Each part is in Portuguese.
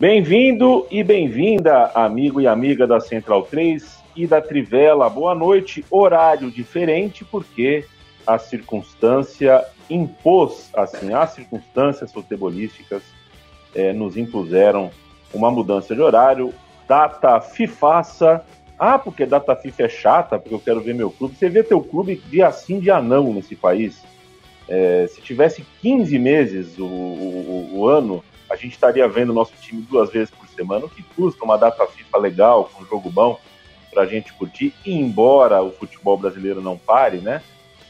Bem-vindo e bem-vinda, amigo e amiga da Central 3 e da Trivela. Boa noite. Horário diferente porque a circunstância impôs, assim, as circunstâncias futebolísticas é, nos impuseram uma mudança de horário. Data FIFAça. Ah, porque data FIFA é chata, porque eu quero ver meu clube. Você vê teu clube dia sim, dia não nesse país. É, se tivesse 15 meses o, o, o ano, a gente estaria vendo nosso time duas vezes por semana, o que custa uma data FIFA legal, com um jogo bom, para a gente curtir, e embora o futebol brasileiro não pare, né?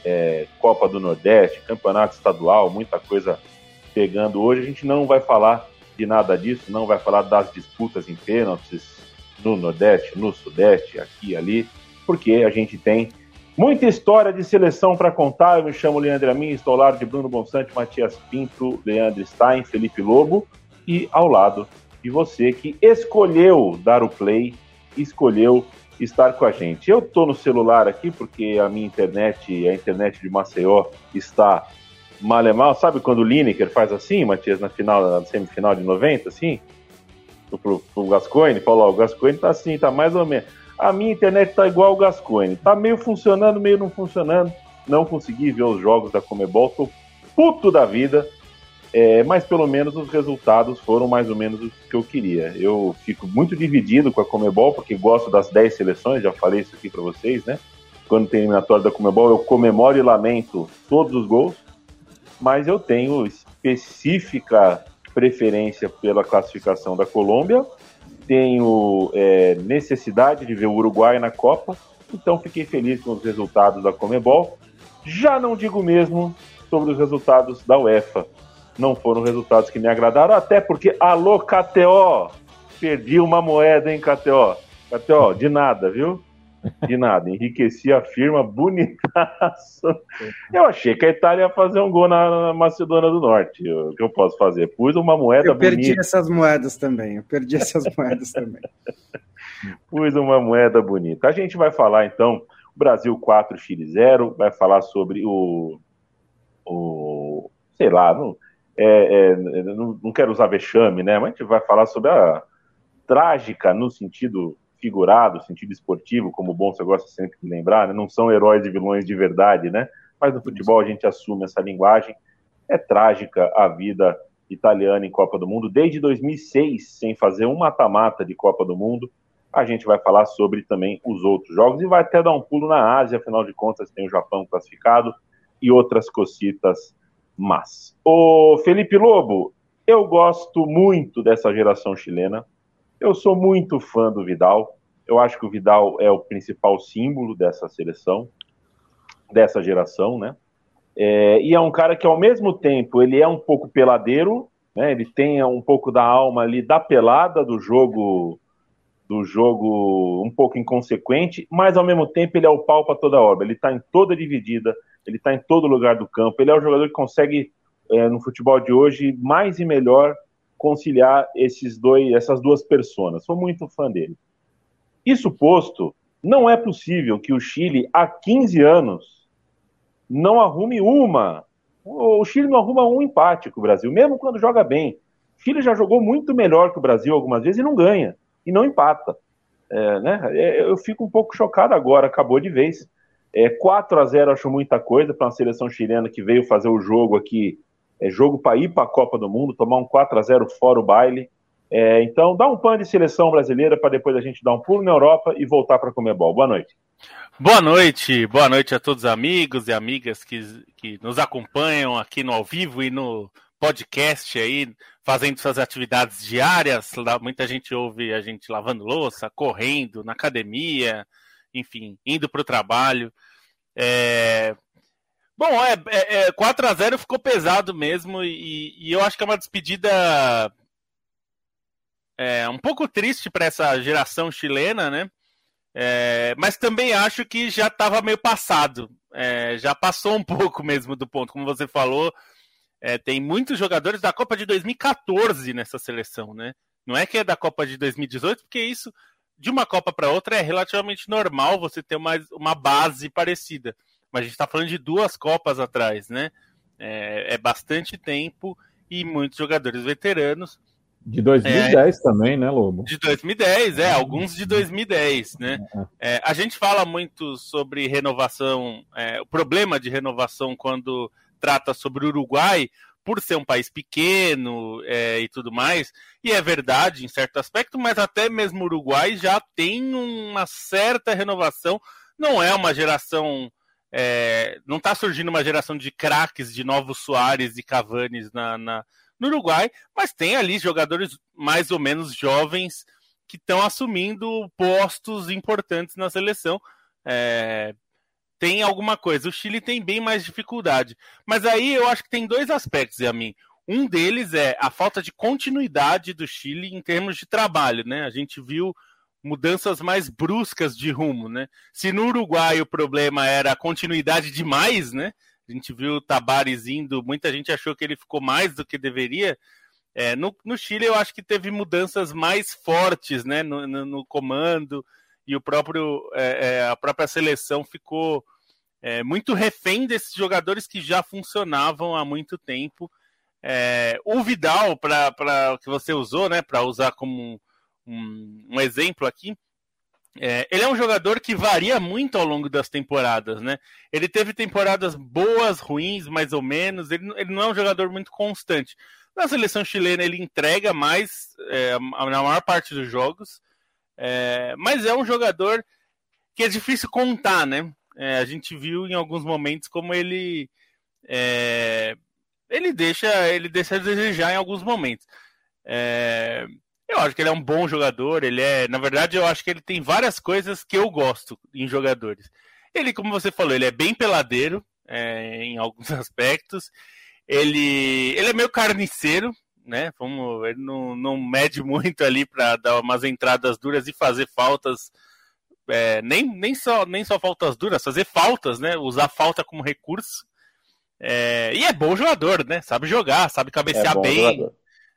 É, Copa do Nordeste, Campeonato Estadual, muita coisa pegando hoje, a gente não vai falar de nada disso, não vai falar das disputas em pênaltis no Nordeste, no Sudeste, aqui e ali, porque a gente tem Muita história de seleção para contar. Eu me chamo Leandro Amin, estou ao lado de Bruno Bonsante, Matias Pinto, Leandro Stein, Felipe Lobo e ao lado de você que escolheu dar o play, escolheu estar com a gente. Eu estou no celular aqui porque a minha internet, a internet de Maceió, está mal e mal. Sabe quando o Lineker faz assim, Matias, na final, na semifinal de 90, assim? Pro, pro Gascoigne, falou, o Gascoigne tá assim, tá mais ou menos. A minha internet tá igual o Gascoigne. Tá meio funcionando, meio não funcionando. Não consegui ver os jogos da Comebol. Tô puto da vida. É, mas pelo menos os resultados foram mais ou menos o que eu queria. Eu fico muito dividido com a Comebol, porque gosto das 10 seleções, já falei isso aqui para vocês, né? Quando tem eliminatório da Comebol, eu comemoro e lamento todos os gols, mas eu tenho específica preferência pela classificação da Colômbia tenho é, necessidade de ver o Uruguai na Copa, então fiquei feliz com os resultados da Comebol. Já não digo mesmo sobre os resultados da UEFA. Não foram resultados que me agradaram, até porque, alô, KTO, perdi uma moeda, hein, KTO? KTO, de nada, viu? De nada, enriqueci a firma, bonitaço. Eu achei que a Itália ia fazer um gol na, Macedônia do Norte. O que eu posso fazer? Pus uma moeda Eu perdi bonita. essas moedas também. Eu perdi essas moedas também. Pus uma moeda bonita. A gente vai falar então, Brasil 4, Chile 0, vai falar sobre o. o sei lá, não, é, é, não, não quero usar vexame, né? Mas a gente vai falar sobre a trágica, no sentido figurado, sentido esportivo, como o Bonsa gosta sempre de lembrar, né? não são heróis e vilões de verdade, né? Mas no futebol a gente assume essa linguagem. É trágica a vida italiana em Copa do Mundo, desde 2006, sem fazer um mata-mata de Copa do Mundo. A gente vai falar sobre também os outros jogos e vai até dar um pulo na Ásia, afinal de contas tem o Japão classificado e outras cocitas mas. O Felipe Lobo, eu gosto muito dessa geração chilena. Eu sou muito fã do Vidal. Eu acho que o Vidal é o principal símbolo dessa seleção, dessa geração, né? É, e é um cara que, ao mesmo tempo, ele é um pouco peladeiro, né? Ele tem um pouco da alma ali da pelada do jogo, do jogo um pouco inconsequente, mas ao mesmo tempo ele é o pau para toda obra. Ele está em toda dividida, ele está em todo lugar do campo. Ele é o jogador que consegue, é, no futebol de hoje, mais e melhor conciliar esses dois, essas duas personas. Sou muito fã dele. Isso posto, não é possível que o Chile, há 15 anos, não arrume uma. O Chile não arruma um empate com o Brasil, mesmo quando joga bem. O Chile já jogou muito melhor que o Brasil algumas vezes e não ganha, e não empata. É, né? É, eu fico um pouco chocado agora, acabou de vez. É, 4 a 0 acho muita coisa para uma seleção chilena que veio fazer o jogo aqui é jogo para ir para a Copa do Mundo, tomar um 4 a 0 fora o baile. É, então, dá um pano de seleção brasileira para depois a gente dar um pulo na Europa e voltar para comer bola. Boa noite. Boa noite, boa noite a todos os amigos e amigas que, que nos acompanham aqui no ao vivo e no podcast aí, fazendo suas atividades diárias. Muita gente ouve a gente lavando louça, correndo, na academia, enfim, indo para o trabalho. É... Bom, é, é, é 4 a 0 ficou pesado mesmo e, e, eu acho que é uma despedida é, um pouco triste para essa geração chilena, né? É, mas também acho que já estava meio passado. É, já passou um pouco mesmo do ponto, como você falou. É, tem muitos jogadores da Copa de 2014 nessa seleção, né? Não é que é da Copa de 2018, porque isso de uma Copa para outra é relativamente normal você ter uma, uma base parecida. Mas a gente está falando de duas Copas atrás, né? É, é, bastante tempo e muitos jogadores veteranos. De 2010 é, também, né, Lobo? De 2010, é, alguns de 2010, né? É. é, a gente fala muito sobre renovação, é, o problema de renovação quando trata sobre o Uruguai, por ser um país pequeno é, e tudo mais, e é verdade em certo aspecto, mas até mesmo o Uruguai já tem uma certa renovação, não é uma geração. É, não está surgindo uma geração de craques, de novos Soares e Cavanes na, na, no Uruguai, mas tem ali jogadores mais ou menos jovens que estão assumindo postos importantes na seleção. É, tem alguma coisa. O Chile tem bem mais dificuldade. Mas aí eu acho que tem dois aspectos, a mim. Um deles é a falta de continuidade do Chile em termos de trabalho, né? A gente viu mudanças mais bruscas de rumo, né? Se no Uruguai o problema era a continuidade demais, né? A gente viu o Tabares indo, muita gente achou que ele ficou mais do que deveria. É, no, no, Chile eu acho que teve mudanças mais fortes, né? No, no, no comando, e o próprio é, é, a própria seleção ficou é, muito refém desses jogadores que já funcionavam há muito tempo. É, o Vidal, para que você usou, né, para usar como um, um, exemplo aqui, é, ele é um jogador que varia muito ao longo das temporadas, né? Ele teve temporadas boas, ruins, mais ou menos. Ele, ele não é um jogador muito constante. Na seleção chilena ele entrega mais é, na maior parte dos jogos. É, mas é um jogador que é difícil contar, né? É, a gente viu em alguns momentos como ele é, ele deixa ele deixa a desejar em alguns momentos. Eu acho que ele é um bom jogador. Ele é, na verdade, eu acho que ele tem várias coisas que eu gosto em jogadores. Ele, como você falou, ele é bem peladeiro é, em alguns aspectos. Ele, ele é meio carniceiro, né? Vamos, ele não, não mede muito ali para dar umas entradas duras e fazer faltas. É, nem, nem, só, nem só faltas duras, fazer faltas, né? Usar falta como recurso. É, e é bom jogador, né? Sabe jogar, sabe cabecear é bem,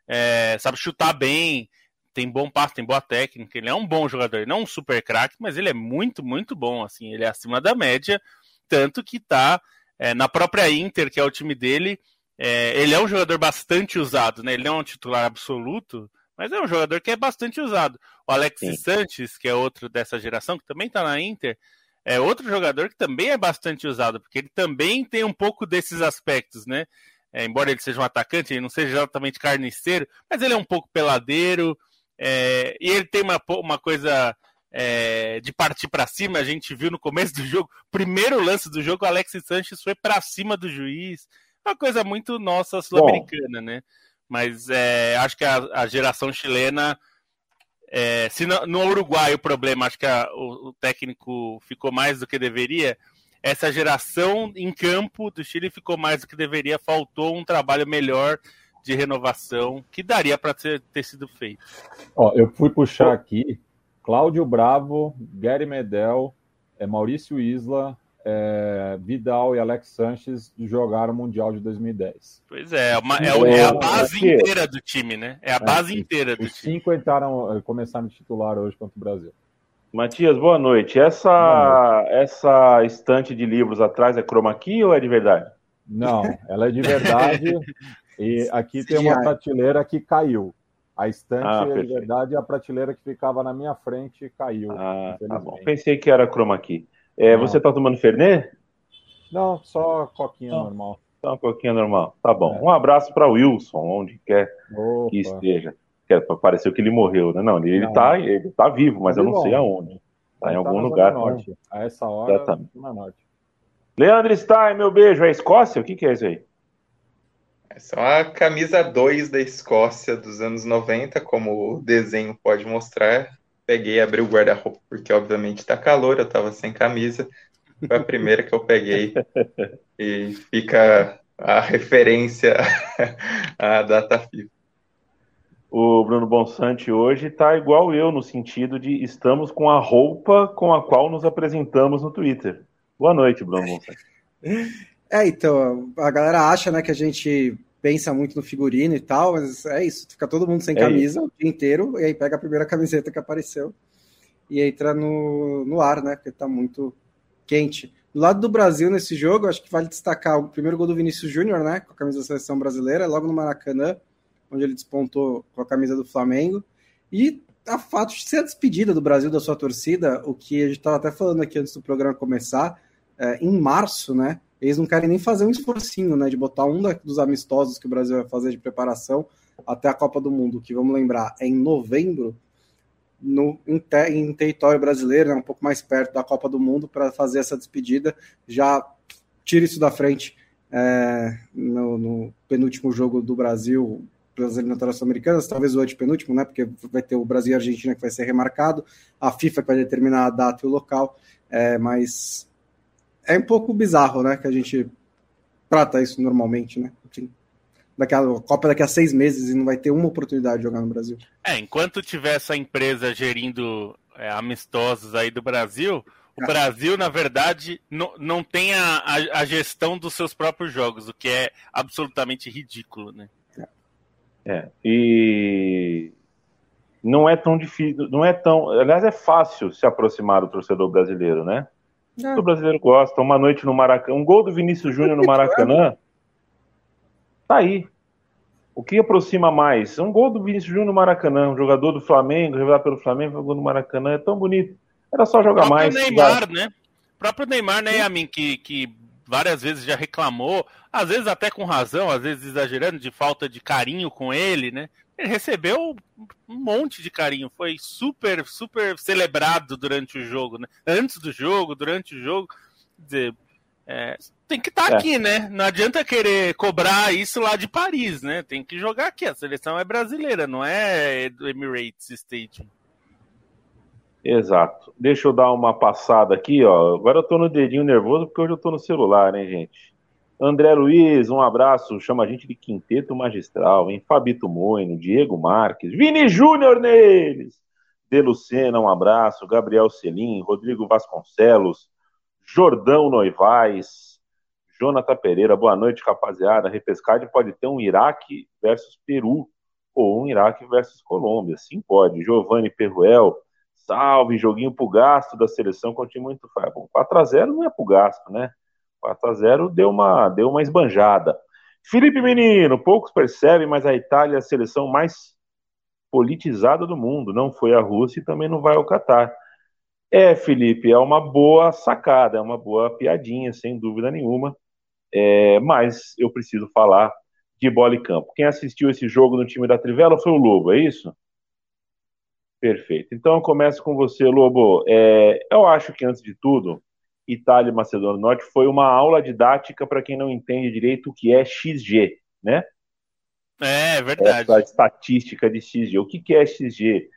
é, sabe chutar bem, tem bom passe, tem boa técnica. Ele é um bom jogador, não um super craque, mas ele é muito, muito bom. Assim, ele é acima da média, tanto que tá é, na própria Inter, que é o time dele, é, ele é um jogador bastante usado, né? Ele não é um titular absoluto, mas é um jogador que é bastante usado. O Alexis Sanches, que é outro dessa geração, que também está na Inter, é outro jogador que também é bastante usado, porque ele também tem um pouco desses aspectos, né? É, embora ele seja um atacante, ele não seja exatamente carniceiro, mas ele é um pouco peladeiro, é, e ele tem uma, uma coisa é, de partir para cima. A gente viu no começo do jogo, primeiro lance do jogo, o Alexis Sanches foi para cima do juiz uma coisa muito nossa sul-americana, né? Mas é, acho que a, a geração chilena, é, se no, no, Uruguai o problema, acho que a, o, o, técnico ficou mais do que deveria, essa geração em campo do Chile ficou mais do que deveria, faltou um trabalho melhor de renovação que daria para ter, ter sido feito. Ó, eu fui puxar aqui Cláudio Bravo, Gary Medel, é, Maurício Isla, é, Vidal e Alex Sanches jogaram o Mundial de 2010. Pois é, é uma, é, é, a base inteira do time, né? É a é, base inteira do os time. Cinco entraram, eh, começaram a titular hoje contra o Brasil. Matias, boa noite. Essa, boa noite. essa estante de livros atrás é chroma key ou é de verdade? Não, ela é de verdade. e aqui tem uma prateleira que caiu. A estante ah, é de verdade a prateleira que ficava na minha frente caiu. Ah, tá bom. Pensei que era chroma key. É, você tá tomando Fernet? Não, só coquinha Não. normal. Só uma coquinha normal. Tá bom. É. Um abraço para Wilson, onde quer Opa. que esteja. Que pareceu que ele morreu, né? Não, ele, Não. Tá, ele tá vivo, mas eu não sei aonde. Tá em algum tá lugar. Norte. A essa hora, Exatamente. na norte. Leandro Stein, meu beijo. É Escócia? O que, que é isso aí? Essa é uma camisa 2 da Escócia dos anos 90, como o desenho pode mostrar. Peguei, abri o guarda-roupa, porque obviamente tá calor, eu tava sem camisa. Foi a primeira que eu peguei. E fica a referência à data FIFA. O Bruno Bonsante hoje está igual eu, no sentido de estamos com a roupa com a qual nos apresentamos no Twitter. Boa noite, Bruno Bonsante. É, então, a galera acha, né, que a gente pensa muito no figurino e tal, mas é isso, fica todo mundo sem é camisa isso. o dia inteiro, e aí pega a primeira camiseta que apareceu e entra no, no ar, né, porque tá muito quente. Do lado do Brasil nesse jogo, acho que vale destacar o primeiro gol do Vinícius Júnior, né, com a camisa da seleção brasileira, logo no Maracanã, onde ele despontou com a camisa do Flamengo, e a fato de ser a despedida do Brasil da sua torcida, o que a gente estava até falando aqui antes do programa começar, é, em março, né, eles não querem nem fazer um esforcinho, né, de botar um dos amistosos que o Brasil vai fazer de preparação até a Copa do Mundo, que vamos lembrar, é em novembro, no, em, te, em território brasileiro, né, um pouco mais perto da Copa do Mundo, para fazer essa despedida. Já tira isso da frente é, no, no, penúltimo jogo do Brasil pelas eliminatórias americanas, talvez o antepenúltimo, né, porque vai ter o Brasil e a Argentina que vai ser remarcado, a FIFA que vai determinar a data e o local, é, mas é um pouco bizarro, né? Que a gente trata isso normalmente, né? Assim, daqui a, a Copa daqui a seis meses e não vai ter uma oportunidade de jogar no Brasil. É, enquanto tiver essa empresa gerindo é, amistosos aí do Brasil, o Brasil, na verdade, não, não tem a, a, a, gestão dos seus próprios jogos, o que é absolutamente ridículo, né? É, e não é tão difícil, não é tão. Aliás, é fácil se aproximar do torcedor brasileiro, né? É. O brasileiro gosta. Uma noite no Maracanã. Um gol do Vinícius Júnior no Maracanã. Tá aí. O que aproxima mais? Um gol do Vinícius Júnior no Maracanã. Um jogador do Flamengo, revelado pelo Flamengo, um gol no Maracanã. É tão bonito. Era só jogar o mais. Neymar, né? O próprio Neymar, né, Yamin, que, que várias vezes já reclamou, às vezes até com razão, às vezes exagerando, de falta de carinho com ele, né? Ele recebeu um monte de carinho, foi super, super celebrado durante o jogo, né? Antes do jogo, durante o jogo. Quer dizer, é, tem que estar tá é. aqui, né? Não adianta querer cobrar isso lá de Paris, né? Tem que jogar aqui. A seleção é brasileira, não é do Emirates Stadium. Exato. Deixa eu dar uma passada aqui, ó. Agora eu tô no dedinho nervoso porque hoje eu tô no celular, né, gente? André Luiz, um abraço, chama a gente de Quinteto Magistral, hein? Fabito Moino, Diego Marques, Vini Júnior neles, De Lucena, um abraço, Gabriel Selim, Rodrigo Vasconcelos, Jordão Noivais, Jonathan Pereira, boa noite, rapaziada. Repescade pode ter um Iraque versus Peru, ou um Iraque versus Colômbia, sim pode. Giovanni Perruel, salve, joguinho pro gasto da seleção com time muito. Bom, 4x0 não é pro gasto, né? 4 a 0 deu uma, deu uma esbanjada. Felipe Menino, poucos percebem, mas a Itália é a seleção mais politizada do mundo. Não foi a Rússia e também não vai ao Catar. É, Felipe, é uma boa sacada, é uma boa piadinha, sem dúvida nenhuma. É, mas eu preciso falar de bola e campo. Quem assistiu esse jogo no time da Trivela foi o Lobo, é isso? Perfeito. Então eu começo com você, Lobo. É, eu acho que antes de tudo, Itália e Macedônia do Norte foi uma aula didática para quem não entende direito o que é XG, né? É, é verdade. Essa estatística de XG. O que, que é XG?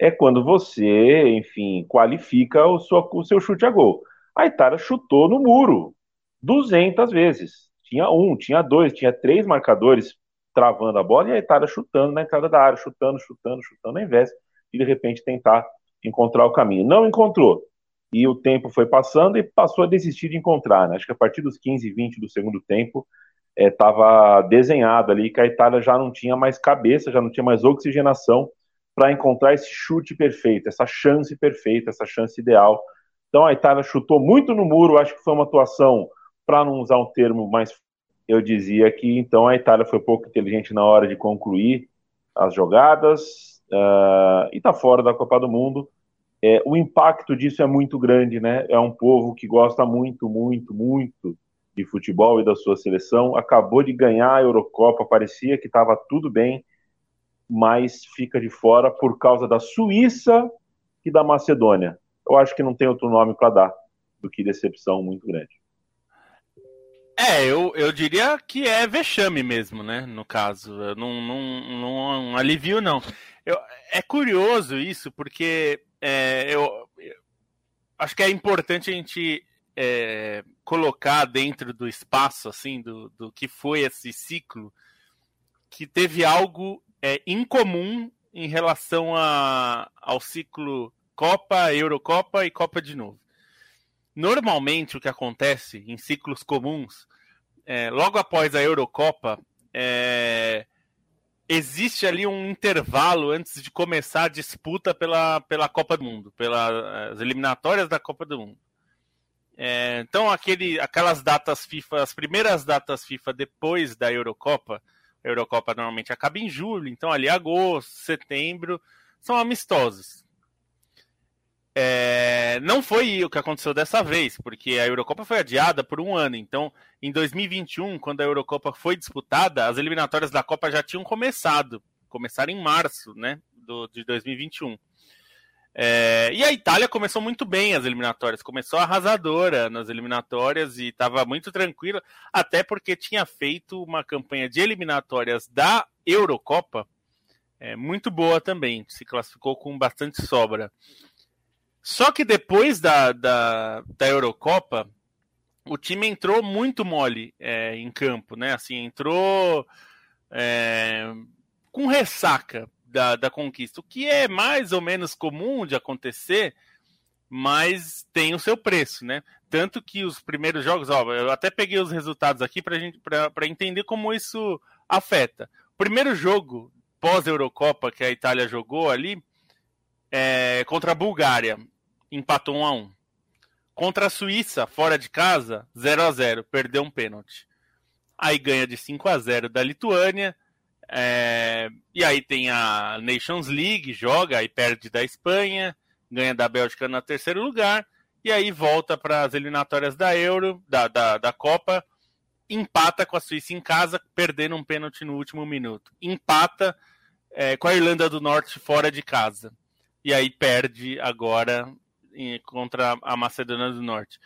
É quando você, enfim, qualifica o, seu, o seu chute a gol. A Itália chutou no muro 200 vezes. Tinha um, tinha dois, tinha três marcadores travando a bola e a Itália chutando na entrada da área, chutando, chutando, chutando, ao invés de de repente tentar encontrar o caminho. Não encontrou e o tempo foi passando e passou a desistir de encontrar. Né? Acho que a partir dos 15, 20 do segundo tempo estava é, desenhado ali que a Itália já não tinha mais cabeça, já não tinha mais oxigenação para encontrar esse chute perfeito, essa chance perfeita, essa chance ideal. Então a Itália chutou muito no muro, acho que foi uma atuação, para não usar um termo mais, eu dizia que então a Itália foi pouco inteligente na hora de concluir as jogadas uh, e está fora da Copa do Mundo é, o impacto disso é muito grande, né? É um povo que gosta muito, muito, muito de futebol e da sua seleção. Acabou de ganhar a Eurocopa, parecia que estava tudo bem, mas fica de fora por causa da Suíça e da Macedônia. Eu acho que não tem outro nome para dar do que decepção muito grande. É, eu, eu diria que é vexame mesmo, né? No caso. Não, não, não, não alivio, não. Eu, é curioso isso, porque é, eu, eu, acho que é importante a gente é, colocar dentro do espaço, assim, do, do que foi esse ciclo, que teve algo é, incomum em relação a, ao ciclo Copa, Eurocopa e Copa de novo. Normalmente o que acontece em ciclos comuns, é, logo após a Eurocopa, é, existe ali um intervalo antes de começar a disputa pela, pela Copa do Mundo, pelas eliminatórias da Copa do Mundo. É, então, aquele, aquelas datas FIFA, as primeiras datas FIFA depois da Eurocopa, a Eurocopa normalmente acaba em julho, então ali agosto, setembro, são amistosos. É, não foi o que aconteceu dessa vez, porque a Eurocopa foi adiada por um ano. Então, em 2021, quando a Eurocopa foi disputada, as eliminatórias da Copa já tinham começado. Começaram em março né, do, de 2021. É, e a Itália começou muito bem as eliminatórias, começou arrasadora nas eliminatórias e estava muito tranquila, até porque tinha feito uma campanha de eliminatórias da Eurocopa é, muito boa também, se classificou com bastante sobra. Só que depois da, da, da Eurocopa, o time entrou muito mole é, em campo, né? Assim, entrou é, com ressaca da, da conquista, o que é mais ou menos comum de acontecer, mas tem o seu preço, né? Tanto que os primeiros jogos, ó, eu até peguei os resultados aqui para entender como isso afeta. O primeiro jogo pós-Eurocopa que a Itália jogou ali é, contra a Bulgária empatou 1 a 1 Contra a Suíça, fora de casa, 0 a 0 perdeu um pênalti. Aí ganha de 5 a 0 da Lituânia. É... E aí tem a Nations League, joga e perde da Espanha, ganha da Bélgica no terceiro lugar, e aí volta para as eliminatórias da Euro, da, da, da Copa, empata com a Suíça em casa, perdendo um pênalti no último minuto. Empata é, com a Irlanda do Norte fora de casa. E aí perde agora contra a Macedônia do Norte.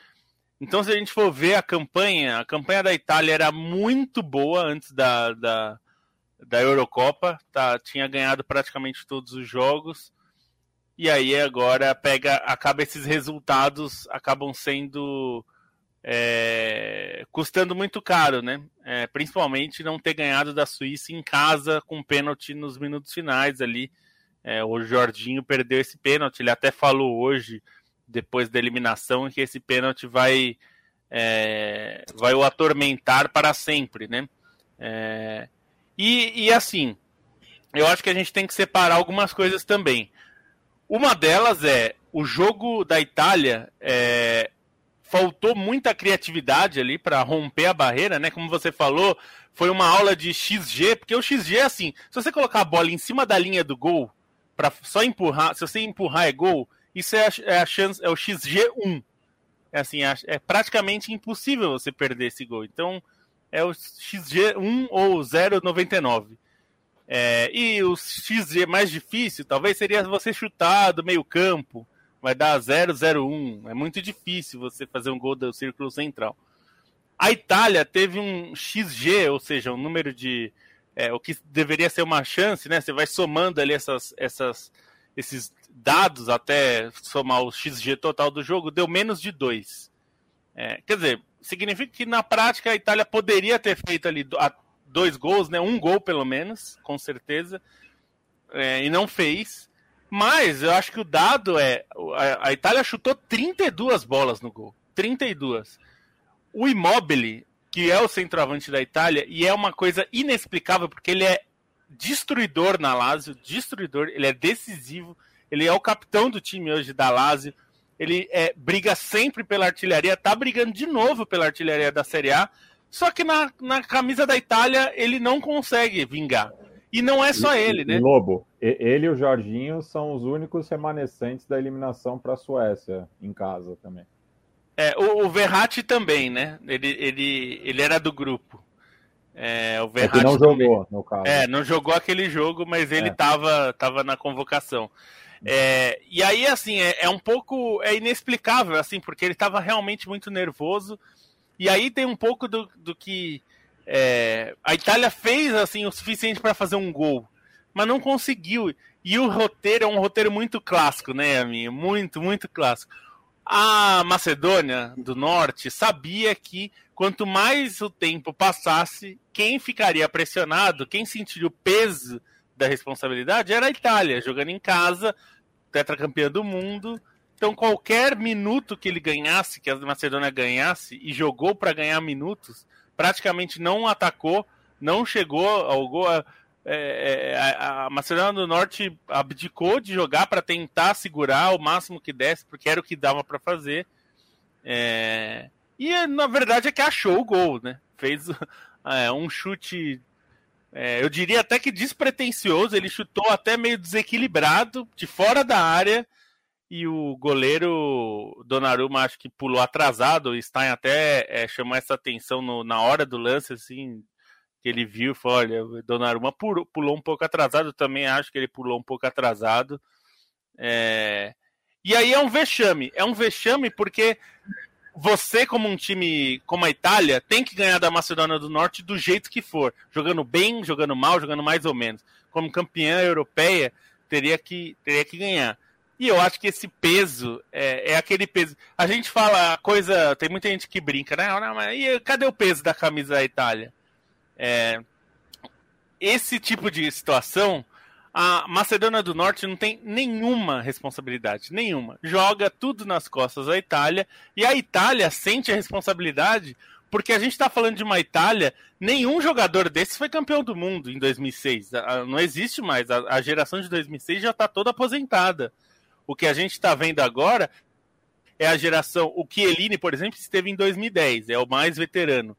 Então, se a gente for ver a campanha, a campanha da Itália era muito boa antes da, da, da Eurocopa, tá? tinha ganhado praticamente todos os jogos. E aí agora pega, acaba esses resultados acabam sendo é, custando muito caro, né? É, principalmente não ter ganhado da Suíça em casa com pênalti nos minutos finais ali. É, o Jorginho perdeu esse pênalti, ele até falou hoje depois da eliminação que esse pênalti vai é, vai o atormentar para sempre, né? É, e, e assim, eu acho que a gente tem que separar algumas coisas também. Uma delas é o jogo da Itália é, faltou muita criatividade ali para romper a barreira, né? Como você falou, foi uma aula de XG, porque o XG é assim: se você colocar a bola em cima da linha do gol para só empurrar, se você empurrar é gol, isso é a, é a chance, é o XG1. É assim, é, é praticamente impossível você perder esse gol. Então, é o XG1 ou 0,99. É, e o XG mais difícil, talvez, seria você chutar do meio campo. Vai dar 0,01. É muito difícil você fazer um gol do círculo central. A Itália teve um XG, ou seja, um número de. É, o que deveria ser uma chance, né? Você vai somando ali essas, essas, esses dados até somar o XG total do jogo, deu menos de 2. É, quer dizer, significa que na prática a Itália poderia ter feito ali dois gols, né? Um gol pelo menos, com certeza, é, e não fez. Mas eu acho que o dado é a, a Itália chutou 32 bolas no gol, 32. O Immobile, que é o centroavante da Itália, e é uma coisa inexplicável porque ele é destruidor na Lazio, destruidor, ele é decisivo ele é o capitão do time hoje da Lazio. Ele é, briga sempre pela artilharia, tá brigando de novo pela artilharia da Série A. Só que na, na camisa da Itália ele não consegue vingar. E não é só ele, né? Lobo, ele e o Jorginho são os únicos remanescentes da eliminação para a Suécia em casa também. É, o, o Verratti também, né? Ele, ele, ele era do grupo. É, o Verratti é não jogou, no caso. É, não jogou aquele jogo, mas ele estava é. tava na convocação. É, e aí, assim, é, é, um pouco é inexplicável, assim, porque ele estava realmente muito nervoso E aí tem um pouco do, do que é, a Itália fez assim o suficiente para fazer um gol, mas não conseguiu. E o roteiro é um roteiro muito clássico, né, amigo? Muito, muito clássico. A Macedônia do Norte sabia que quanto mais o tempo passasse, quem ficaria pressionado, quem sentiria o peso da responsabilidade era a Itália, jogando em casa, tetracampeã do mundo. Então, qualquer minuto que ele ganhasse, que a Macedônia ganhasse, e jogou para ganhar minutos, praticamente não atacou, não chegou ao gol. É, é, a Macedônia do Norte abdicou de jogar para tentar segurar o máximo que desse, porque era o que dava para fazer. É, e na verdade é que achou o gol, né? Fez é, um chute, é, eu diria até que despretensioso. Ele chutou até meio desequilibrado, de fora da área. E o goleiro Donnarumma acho que pulou atrasado. O Stein até é, chamou essa atenção no, na hora do lance, assim, que ele viu, falou, olha, Donnarumma pulou, um pouco atrasado, também acho que ele pulou um pouco atrasado. É... E aí é um vexame, é um vexame porque você, como um time como a Itália, tem que ganhar da Macedônia do Norte do jeito que for, jogando bem, jogando mal, jogando mais ou menos. Como campeã europeia, teria que, teria que ganhar. E eu acho que esse peso é, é, aquele peso. A gente fala coisa. Tem muita gente que brinca, né? Mas e cadê o peso da camisa da Itália? É, esse tipo de situação, a Macedônia do Norte não tem nenhuma responsabilidade, nenhuma. Joga tudo nas costas da Itália e a Itália sente a responsabilidade porque a gente está falando de uma Itália, nenhum jogador desses foi campeão do mundo em 2006. Não existe mais. A geração de 2006 já está toda aposentada. O que a gente está vendo agora é a geração. O Chiellini, por exemplo, esteve em 2010, é o mais veterano.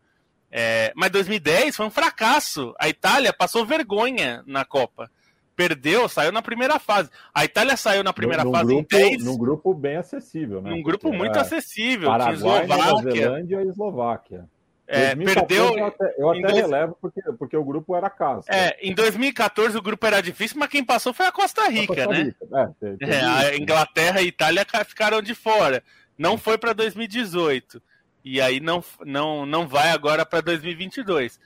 É, mas 2010 foi um fracasso. A Itália passou vergonha na Copa. Perdeu, saiu na primeira fase. A Itália saiu na primeira num fase grupo, em 10. Num grupo bem acessível, né? Num grupo Porque muito acessível. Paraguai, Nova Eslováquia. Zelândia e Eslováquia. É, 2014 perdeu. Eu até, eu até dois- relevo porque, porque o grupo era casa. É, em 2014 o grupo era difícil, mas quem passou foi a Costa Rica, Costa né? Rica. É, te- teve É, a. Inglaterra e a Itália ca- ficaram de fora. Não foi para 2018. E aí não, não, não vai agora para 2022.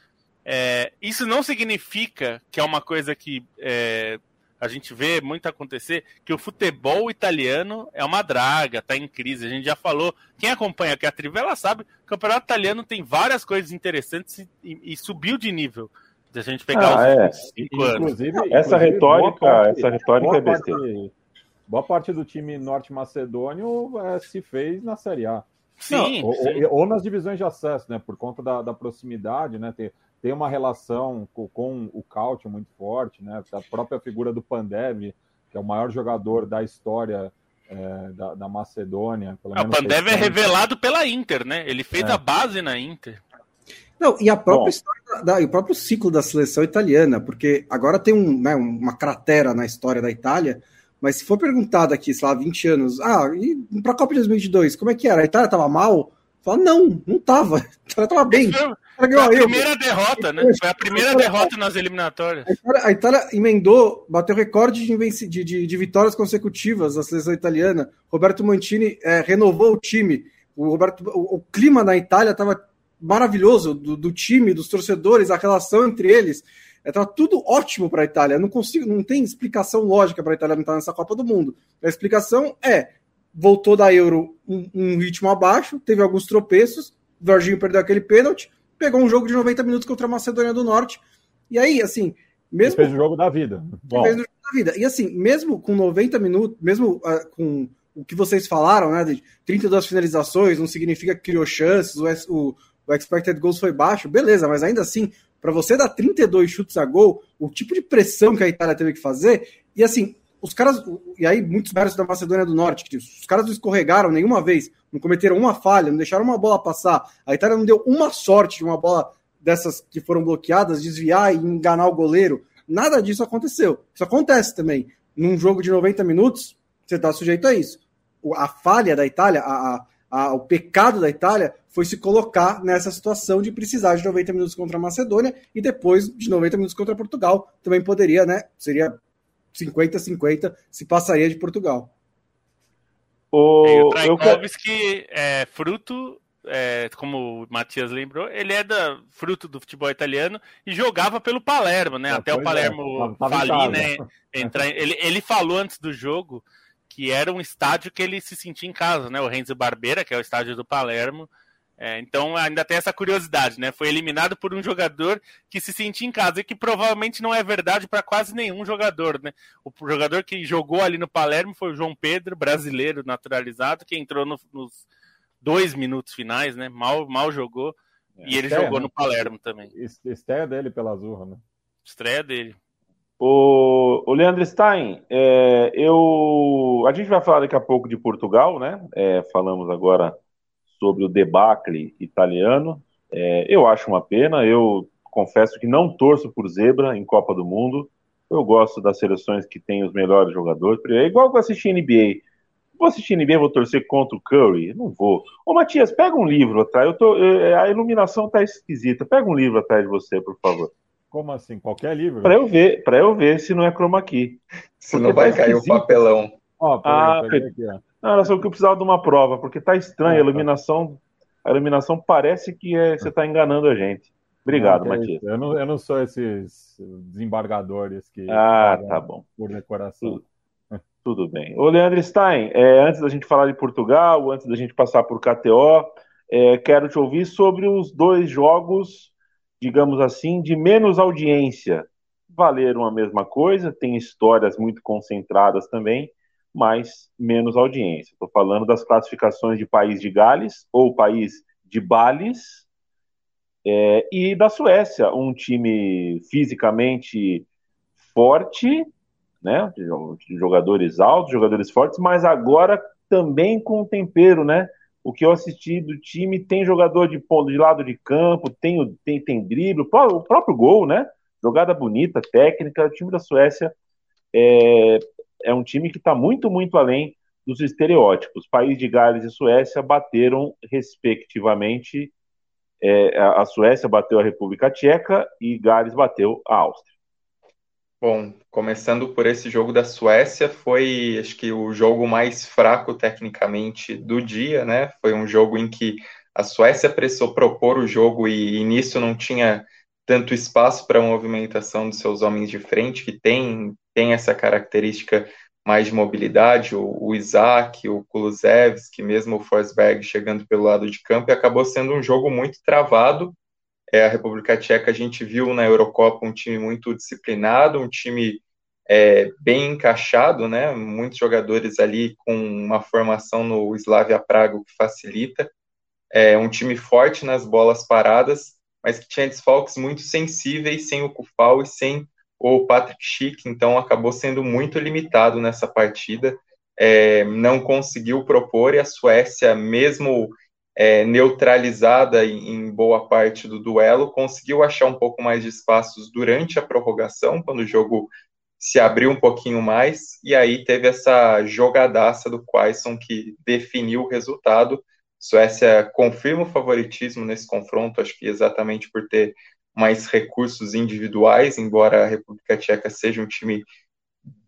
É, isso não significa que é uma coisa que é, a gente vê muito acontecer, que o futebol italiano é uma draga, tá em crise. A gente já falou, quem acompanha aqui a Trivela sabe, o campeonato italiano tem várias coisas interessantes e, e- e subiu de nível. Se a gente pegar Ah, os é. cinco anos. Inclusive, Essa inclusive, retórica- parte- essa retórica é besteira. Boa parte do time norte-macedônio é, se fez na Série A. Sim, ou, sim. ou- ou nas divisões de acesso, né? Por conta da, da proximidade, né? Tem, tem uma relação com, com o Cautio muito forte, né? A própria figura do Pandev, que é o maior jogador da história é, da, da Macedônia. Pelo Ah, O Pandev é revelado pela Inter, né? Ele fez É. a base na Inter. Não, e a própria Bom. história da, da- e o próprio ciclo da seleção italiana, porque agora tem um, né, uma cratera na história da Itália, mas se for perguntado aqui, sei lá, 20 anos, ah, e pra Copa de 2022, como é que era? A Itália tava mal? Fala, não, não tava. A Itália tava bem. Foi a primeira derrota, né? Foi a primeira derrota nas eliminatórias. A Itália, a Itália emendou, bateu recorde de, de, de- vitórias consecutivas da seleção italiana. Roberto Mantini eh, renovou o time. O, Roberto, o, o clima na Itália estava maravilhoso, do, do time, dos torcedores, a relação entre eles. Estava tudo ótimo para a Itália. Não consigo, não tem explicação lógica para a Itália não estar nessa Copa do Mundo. A explicação é: voltou da Euro um, um ritmo abaixo, teve alguns tropeços, o Jorginho perdeu aquele pênalti, pegou um jogo de 90 minutos contra a Macedônia do Norte. E aí, assim, Ele mesmo fez o jogo da vida. Bom, fez no jogo da vida. E assim, mesmo com 90 minutos, mesmo ah, com o que vocês falaram, né, de 32 finalizações, não significa que criou chances, o, o, o expected goals foi baixo, beleza, mas ainda assim, para você dar 32 chutes a gol, o tipo de pressão que a Itália teve que fazer, e assim, os caras, e aí muitos méritos da Macedônia do Norte, que os caras não escorregaram nenhuma vez, não cometeram uma falha, não deixaram uma bola passar, a Itália não deu uma sorte de uma bola dessas que foram bloqueadas, desviar e enganar o goleiro, nada disso aconteceu. Isso acontece também. Num jogo de 90 minutos, você está sujeito a isso. A falha da Itália, a, a- a- o pecado da Itália foi se colocar nessa situação de precisar de 90 minutos contra a Macedônia e depois de 90 minutos contra Portugal. Também poderia, né? Seria 50-50 se passaria de Portugal. O O, eu. Traikovski é fruto é, como o Matias lembrou, ele é da, fruto do futebol italiano e jogava pelo Palermo, né? É, Até o é, Palermo é, falir, né? Entrar, ele, ele falou antes do jogo que era um estádio que ele se sentia em casa, né? O Renzo Barbeira, que é o estádio do Palermo. É, então ainda tem essa curiosidade, né? Foi eliminado por um jogador que se sentia em casa e que provavelmente não é verdade para quase nenhum jogador, né? O jogador que jogou ali no Palermo foi o João Pedro, brasileiro naturalizado, que entrou no, nos dois minutos finais, né? Mal, mal jogou. É, e ele estreia, jogou né? no Palermo também. Estreia dele pela Azurra, né? Estreia dele. O, o Leandro Stein, é, eu, a gente vai falar daqui a pouco de Portugal, né? É, falamos agora sobre o debacle italiano. É, eu acho uma pena, eu confesso que não torço por zebra em Copa do Mundo. Eu gosto das seleções que têm os melhores jogadores. É igual que eu assisti NBA. Vou assistir NBA, vou torcer contra o Curry? Não vou. Ô, Matias, pega um livro atrás. Eu tô, eu, a iluminação tá esquisita. Pega um livro atrás de você, por favor. Como assim? Qualquer livro? Para eu ver, para eu ver se não é chroma key. Se não vai tá cair o papelão. Ó, ah, aqui, não, era só que eu precisava de uma prova, porque tá estranho, ah, a tá. iluminação, a iluminação parece que é, você tá enganando a gente. Obrigado, não, Matias. Eu não, eu não sou esses desembargadores que ah, tá bom. por decoração. Tudo, tudo bem. Ô, Leandro Stein, é, antes da gente falar de Portugal, antes da gente passar por KTO, é, quero te ouvir sobre os dois jogos digamos assim, de menos audiência. Valeram a mesma coisa, tem histórias muito concentradas também, mas menos audiência. Estou falando das classificações de país de Gales ou país de Bales é, e da Suécia, um time fisicamente forte, né, jogadores altos, jogadores fortes, mas agora também com tempero, né, o que eu assisti do time tem jogador de de lado de campo, tem, tem, tem drible, o próprio gol, né? Jogada bonita, técnica. O time da Suécia é, é um time que está muito, muito além dos estereótipos. País de Gales e Suécia bateram, respectivamente, é, a Suécia bateu a República Tcheca e Gales bateu a Áustria. Bom, começando por esse jogo da Suécia, foi acho que o jogo mais fraco tecnicamente do dia, né? Foi um jogo em que a Suécia precisou propor o jogo e, e nisso não tinha tanto espaço para a movimentação dos seus homens de frente, que tem, tem essa característica mais de mobilidade, o, o Isaac, o Kulusevski, mesmo o Forsberg chegando pelo lado de campo, e acabou sendo um jogo muito travado, é, a República Tcheca a gente viu na Eurocopa um time muito disciplinado, um time é, bem encaixado, né? Muitos jogadores ali com uma formação no Slavia Praga que facilita. É, um time forte nas bolas paradas, mas que tinha desfalques muito sensíveis sem o Kufal e sem o Patrick Schick, então acabou sendo muito limitado nessa partida. É, não conseguiu propor e a Suécia, mesmo é, neutralizada em, boa parte do duelo, conseguiu achar um pouco mais de espaços durante a prorrogação, quando o jogo se abriu um pouquinho mais, e aí teve essa jogadaça do Quaison que definiu o resultado. Suécia confirma o favoritismo nesse confronto, acho que exatamente por ter mais recursos individuais, embora a República Tcheca seja um time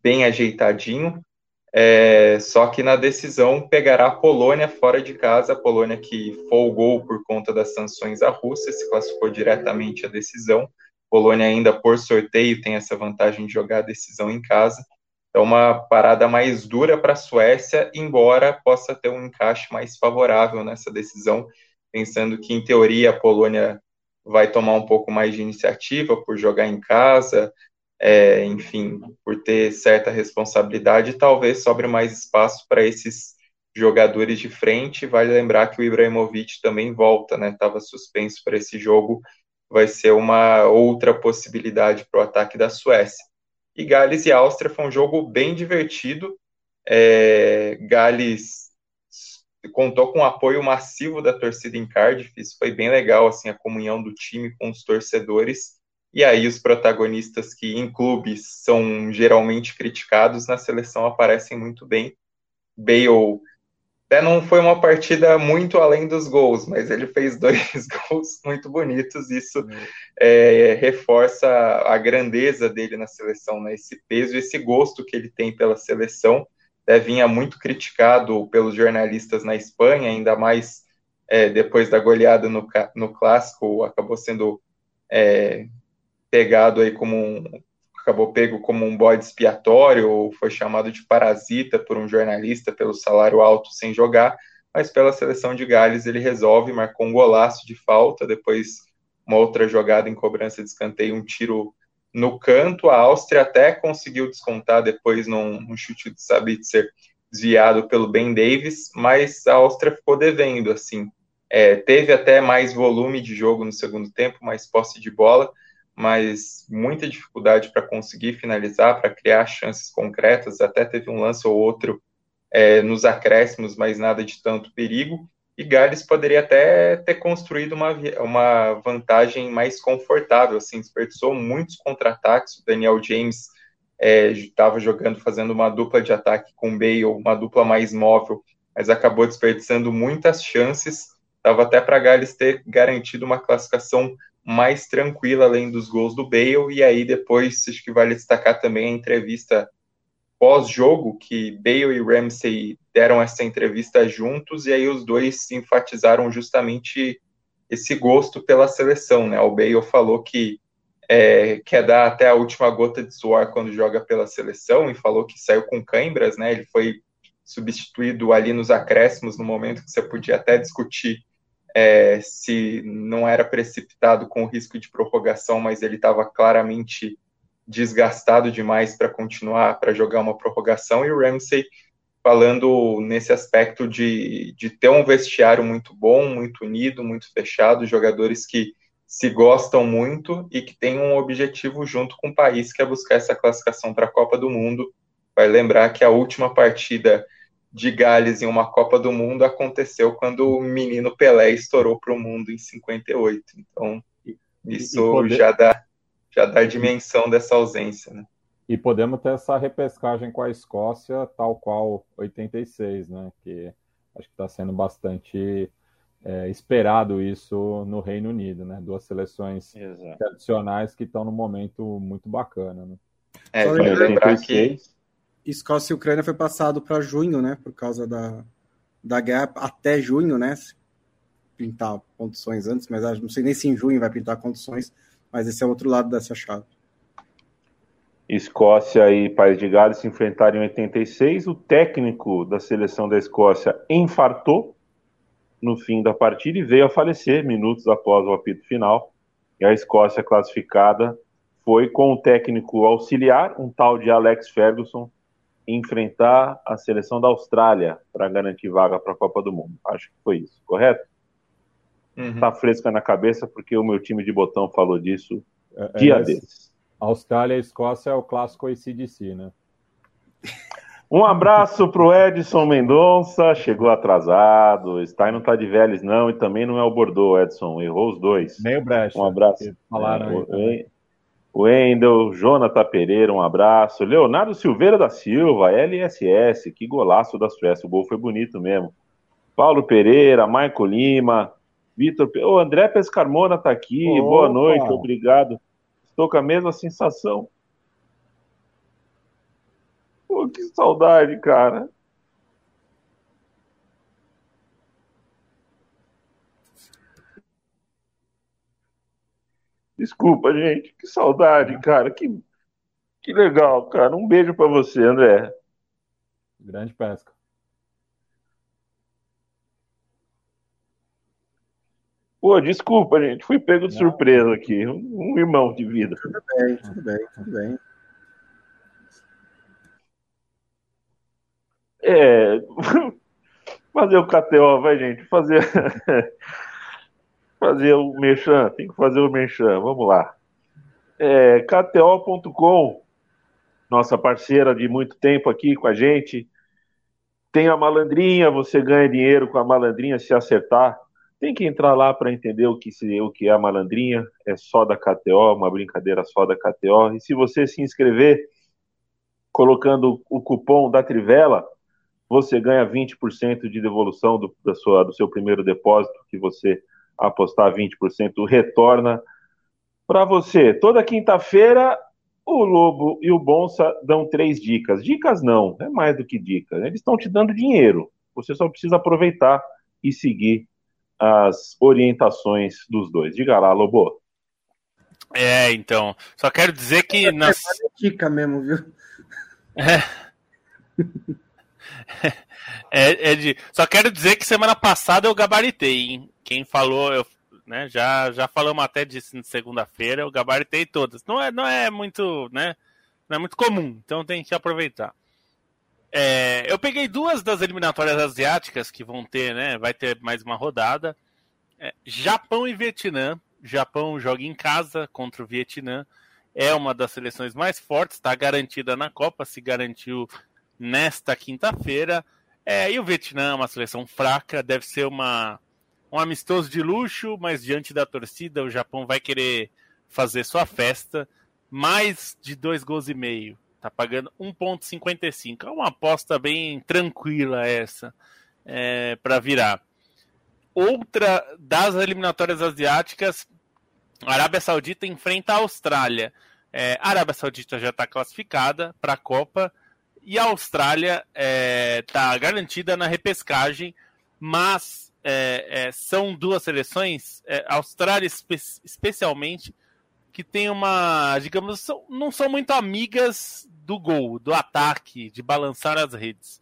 bem ajeitadinho, é, só que na decisão pegará a Polônia fora de casa, a Polônia que folgou por conta das sanções à Rússia, se classificou diretamente à decisão. Polônia ainda por sorteio tem essa vantagem de jogar a decisão em casa. Então uma parada mais dura para a Suécia, embora possa ter um encaixe mais favorável nessa decisão, pensando que em teoria a Polônia vai tomar um pouco mais de iniciativa por jogar em casa, é, enfim, por ter certa responsabilidade, talvez sobre mais espaço para esses jogadores de frente. Vale lembrar que o Ibrahimovic também volta, né? Estava suspenso para esse jogo, vai ser uma outra possibilidade para o ataque da Suécia. E Gales e Áustria foi um jogo bem divertido. É, Gales contou com o apoio massivo da torcida em Cardiff, isso foi bem legal, assim, a comunhão do time com os torcedores. E aí os protagonistas que em clubes são geralmente criticados na seleção aparecem muito bem. Bale até não foi uma partida muito além dos gols, mas ele fez dois gols muito bonitos. Isso é, reforça a grandeza dele na seleção, né? esse peso, esse gosto que ele tem pela seleção. É, vinha muito criticado pelos jornalistas na Espanha, ainda mais é, depois da goleada no, no clássico, acabou sendo é, pegado aí como um, acabou pego como um bode expiatório, ou foi chamado de parasita por um jornalista pelo salário alto sem jogar, mas pela seleção de Gales ele resolve, marcou um golaço de falta, depois uma outra jogada em cobrança de escanteio, um tiro no canto, a Áustria até conseguiu descontar depois num, num chute de Sabitzer desviado pelo Ben Davis, mas a Áustria ficou devendo, assim, é, teve até mais volume de jogo no segundo tempo, mais posse de bola, mas muita dificuldade para conseguir finalizar, para criar chances concretas. Até teve um lance ou outro é, nos acréscimos, mas nada de tanto perigo. E Gales poderia até ter construído uma, uma vantagem mais confortável, assim, desperdiçou muitos contra-ataques. O Daniel James estava é, jogando, fazendo uma dupla de ataque com Bale, uma dupla mais móvel, mas acabou desperdiçando muitas chances Dava até para Gales ter garantido uma classificação mais tranquila, além dos gols do Bale. E aí, depois, acho que vale destacar também a entrevista pós-jogo, que Bale e Ramsey deram essa entrevista juntos, e aí os dois enfatizaram justamente esse gosto pela seleção. Né? O Bale falou que é, quer dar até a última gota de suor quando joga pela seleção, e falou que saiu com cãibras, né? ele foi substituído ali nos acréscimos, no momento que você podia até discutir é, se não era precipitado com o risco de prorrogação, mas ele estava claramente desgastado demais para continuar, para jogar uma prorrogação, e o Ramsey falando nesse aspecto de, de ter um vestiário muito bom, muito unido, muito fechado, jogadores que se gostam muito e que têm um objetivo junto com o país, que é buscar essa classificação para a Copa do Mundo. Vai lembrar que a última partida de Gales em uma Copa do Mundo aconteceu quando o menino Pelé estourou para o mundo em 58. Então, isso poder... já dá já dá dimensão dessa ausência, né? E podemos ter essa repescagem com a Escócia, tal qual 86, né? Que acho que está sendo bastante é, esperado isso no Reino Unido, né? Duas seleções Exato. tradicionais que estão num momento muito bacana, né? É, lembrar que Escócia e Ucrânia foi passado para junho, né? Por causa da, da guerra até junho, né? Pintar condições antes, mas não sei nem se em junho vai pintar condições, mas esse é outro lado dessa chave. Escócia e País de Gales se enfrentaram em 86. O técnico da seleção da Escócia infartou no fim da partida e veio a falecer minutos após o apito final. E a Escócia classificada foi com o técnico auxiliar, um tal de Alex Ferguson, enfrentar a seleção da Austrália para garantir vaga para a Copa do Mundo. Acho que foi isso, correto? Uhum. Tá fresca na cabeça porque o meu time de botão falou disso é, é dia é, desses. Austrália e Escócia é o clássico ACDC, né? Um abraço para o Edson Mendonça, chegou atrasado. Stein não está de velhos, não, e também não é o Bordeaux, Edson, errou os dois. Meio brecha. Um abraço. Falaram é, aí, Wendel, Jonathan Pereira, um abraço. Leonardo Silveira da Silva, LSS, que golaço da Suécia, o gol foi bonito mesmo. Paulo Pereira, Maico Lima, Vitor. O André Pescarmona tá aqui, Opa. boa noite, obrigado. Estou com a mesma sensação. Pô, que saudade, cara. Desculpa, gente. Que saudade, cara. Que, que legal, cara. Um beijo para você, André. Grande pesca. Pô, desculpa, gente. Fui pego de Não. surpresa aqui. Um, um irmão de vida. Tudo bem, tudo bem, tudo bem. É. Fazer o KTO, vai, gente. Fazer. fazer o merchan, tem que fazer o merchan, vamos lá. É, KTO.com, nossa parceira de muito tempo aqui com a gente. Tem a malandrinha, você ganha dinheiro com a malandrinha se acertar. Tem que entrar lá para entender o que, se, o que é a malandrinha. É só da KTO, uma brincadeira só da KTO. E se você se inscrever colocando o cupom da Trivela, você ganha 20% de devolução do, da sua, do seu primeiro depósito que você apostar 20%, retorna para você. Toda quinta-feira, o Lobo e o Bonsa dão três dicas. Dicas não, é mais do que dicas. Eles estão te dando dinheiro. Você só precisa aproveitar e seguir as orientações dos dois. Diga lá, Lobo. É, então. Só quero dizer que. É, nas... dica mesmo, viu? É. É, é de... Só quero dizer que semana passada eu gabaritei, hein? Quem falou, eu, né, já, já falamos até disso na segunda-feira, eu gabaritei todas. Não é, não é muito, né? Não é muito comum, então tem que aproveitar. É, eu peguei duas das eliminatórias asiáticas que vão ter, né? Vai ter mais uma rodada. É, Japão e Vietnã. Japão joga em casa contra o Vietnã. É uma das seleções mais fortes, está garantida na Copa, se garantiu nesta quinta-feira. É, e o Vietnã é uma seleção fraca, deve ser uma, um amistoso de luxo, mas diante da torcida, o Japão vai querer fazer sua festa. Mais de dois gols e meio. Tá pagando 1,55. É uma aposta bem tranquila essa é, para virar. Outra das eliminatórias asiáticas, a Arábia Saudita enfrenta a Austrália. É, a Arábia Saudita já está classificada para a Copa e a Austrália está é, tá garantida na repescagem, mas é, é, são duas seleções, é, Austrália espe especialmente, que tem uma, digamos, são, não são muito amigas do gol, do ataque, de balançar as redes.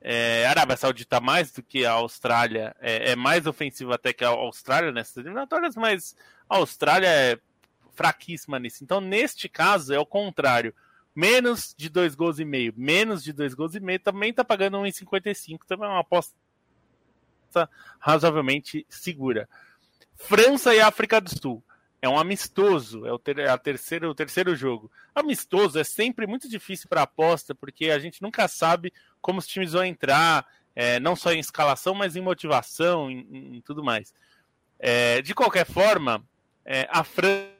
É, a Arábia Saudita mais do que a Austrália, é, é mais ofensiva até que a Austrália nessas eliminatórias, mas a Austrália é fraquíssima nisso. Então, neste caso, é o contrário menos de dois gols e meio, menos de dois gols e meio, também está pagando 1,55, também é uma aposta razoavelmente segura. França e África do Sul. É um amistoso, é o, ter, é terceiro, o terceiro jogo. Amistoso é sempre muito difícil para aposta, porque a gente nunca sabe como os times vão entrar, é, não só em escalação, mas em motivação, em tudo mais. É, de qualquer forma, é, a França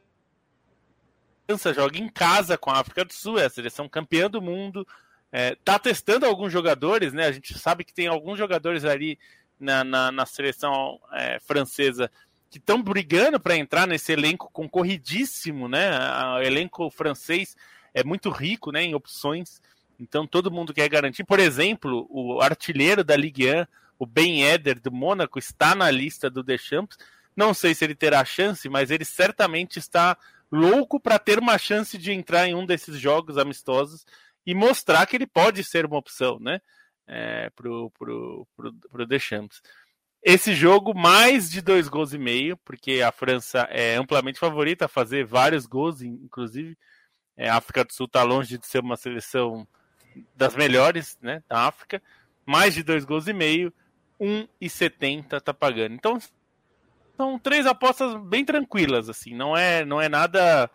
França joga em casa com a África do Sul, é a seleção campeã do mundo. É, tá testando alguns jogadores, né? A gente sabe que tem alguns jogadores ali na, na, na seleção é, francesa que estão brigando para entrar nesse elenco concorridíssimo, né? O elenco francês é muito rico, né? Em opções. Então todo mundo quer garantir. Por exemplo, o artilheiro da Ligue 1, o Ben Eder do Mônaco, está na lista do Deschamps. Não sei se ele terá chance, mas ele certamente está louco para ter uma chance de entrar em um desses jogos amistosos e mostrar que ele pode ser uma opção, né? É, pro, pro, pro, pro Deschamps. Esse jogo, mais de dois gols e meio, porque a França é amplamente favorita a fazer vários gols, inclusive. É, a África do Sul está longe de ser uma seleção das melhores né, da África. Mais de dois gols e meio, 1,70 está pagando. Então, são três apostas bem tranquilas, assim. Não é, não é nada,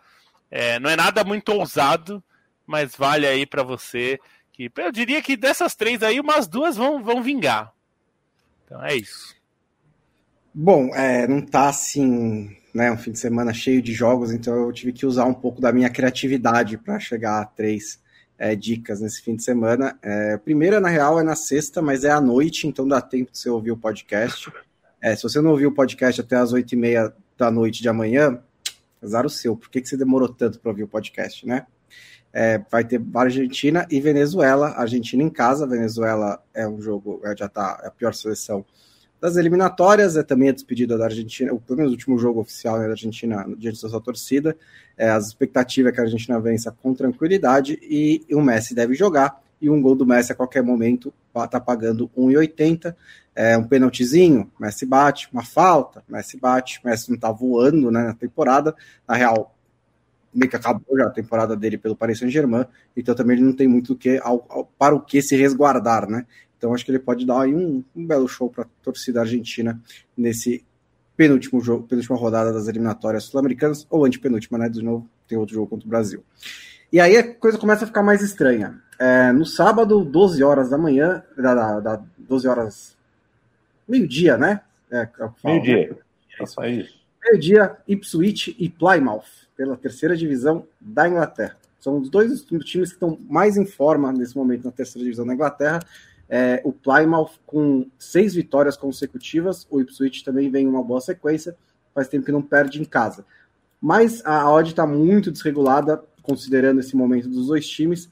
é, não é nada muito ousado, mas vale aí para você. Que eu diria que dessas três aí, umas duas vão, vão vingar. Então é isso. Bom, é, não tá assim, né, um fim de semana cheio de jogos, então eu tive que usar um pouco da minha criatividade para chegar a três é, dicas nesse fim de semana. É, primeira, na real, é na sexta, mas é à noite, então dá tempo de você ouvir o podcast. É, se você não ouviu o podcast até as oito e meia da noite de amanhã, azar o seu. Por que, que você demorou tanto para ouvir o podcast, né? É, vai ter Argentina e Venezuela. Argentina em casa. Venezuela é um jogo, é, já tá é a pior seleção das eliminatórias. É também a despedida da Argentina, pelo menos o último jogo oficial né, da Argentina diante da sua torcida. É, as expectativas é que a Argentina vença com tranquilidade e o Messi deve jogar. E um gol do Messi a qualquer momento está pagando 1,80 é, um penaltizinho, Messi bate, uma falta, Messi bate, Messi não tá voando né, na temporada, na real, meio que acabou já a temporada dele pelo Paris Saint-Germain, então também ele não tem muito que, ao, ao, para o que se resguardar, né? Então acho que ele pode dar aí um, um belo show para a torcida argentina nesse penúltimo jogo, penúltima rodada das eliminatórias sul-americanas, ou antepenúltima, né? De novo, tem outro jogo contra o Brasil. E aí a coisa começa a ficar mais estranha. É, no sábado, 12 horas da manhã, da, da, da 12 horas meio-dia, né? É, é meio-dia. Né? É isso aí. Meio-dia, Ipswich e Plymouth, pela terceira divisão da Inglaterra. São os dois times que estão mais em forma nesse momento na terceira divisão da Inglaterra. É, o Plymouth com seis vitórias consecutivas, o Ipswich também vem em uma boa sequência, faz tempo que não perde em casa. Mas a odd está muito desregulada, considerando esse momento dos dois times.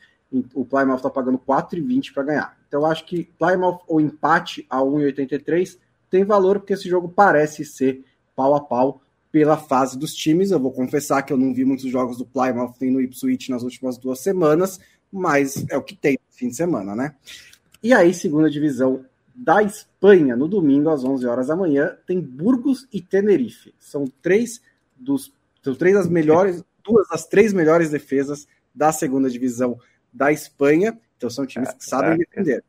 O Plymouth está pagando 4,20 para ganhar. Então, eu acho que Plymouth ou empate a 1,83 tem valor porque esse jogo parece ser pau a pau pela fase dos times. Eu vou confessar que eu não vi muitos jogos do Plymouth nem no Ipswich nas últimas duas semanas, mas é o que tem no fim de semana, né? E aí, segunda divisão da Espanha, no domingo, às 11 horas da manhã, tem Burgos e Tenerife. São três dos são três das melhores, duas das três melhores defesas da segunda divisão da Espanha. Então são times que sabem defender.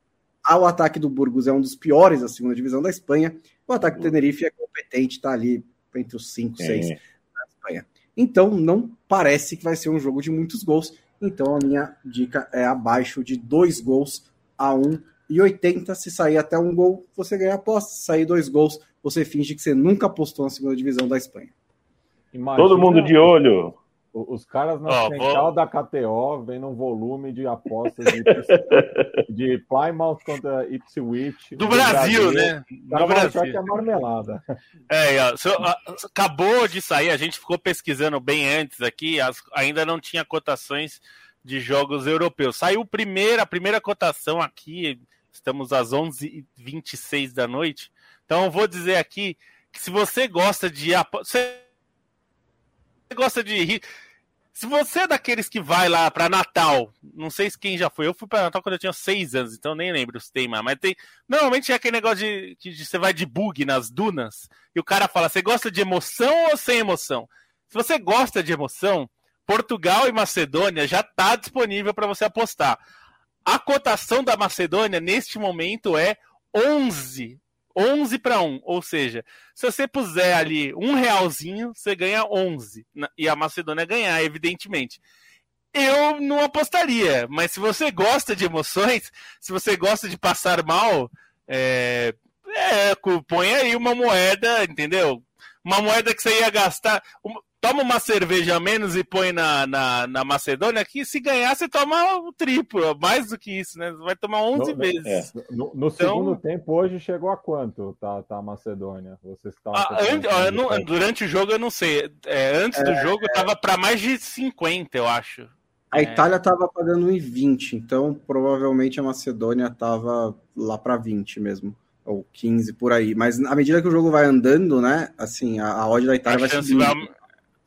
Ah, o ataque do Burgos é um dos piores da segunda divisão da Espanha. O ataque do Tenerife é competente, está ali entre os 5, 6 da Espanha. Então não parece que vai ser um jogo de muitos gols. Então a minha dica é abaixo de dois gols a um e 80. Se sair até um gol, você ganha aposta. Se sair dois gols, você finge que você nunca apostou na segunda divisão da Espanha. Imagina, Todo mundo de olho. Os caras na oh, central da KTO vem num volume de apostas de, de Plymouth contra Ipswich. Do, do Brasil, Brasil, né? Do Brasil. que é marmelada. É, acabou de sair, a gente ficou pesquisando bem antes aqui, as, ainda não tinha cotações de jogos europeus. Saiu primeira, a primeira cotação aqui, estamos às 11h26 da noite. Então, eu vou dizer aqui que se você gosta de. Você gosta de se você é daqueles que vai lá para Natal, não sei se quem já foi, eu fui para Natal quando eu tinha seis anos, então nem lembro se tem mais, mas tem. Normalmente é aquele negócio de você vai de bug nas dunas e o cara fala: você gosta de emoção ou sem emoção? Se você gosta de emoção, Portugal e Macedônia já está disponível para você apostar. A cotação da Macedônia neste momento é 11 11 para 1. Ou seja, se você puser ali um realzinho, você ganha 11. E a Macedônia ganhar, evidentemente. Eu não apostaria, mas se você gosta de emoções, se você gosta de passar mal, é, é, põe aí uma moeda, entendeu? Uma moeda que você ia gastar toma uma cerveja a menos e põe na, na, na Macedônia, que se ganhar, você toma o triplo, mais do que isso, né? Vai tomar 11 no, vezes. É. No, no então, segundo tempo, hoje chegou a quanto tá, tá a Macedônia? Você está ah, an, durante o jogo, eu não sei. É, antes é, do jogo, tava para mais de 50, eu acho. A Itália estava pagando 1,20, então provavelmente a Macedônia estava lá para 20 mesmo ou 15 por aí. Mas à medida que o jogo vai andando, né? Assim, a, a odd da Itália a vai subir. Vai,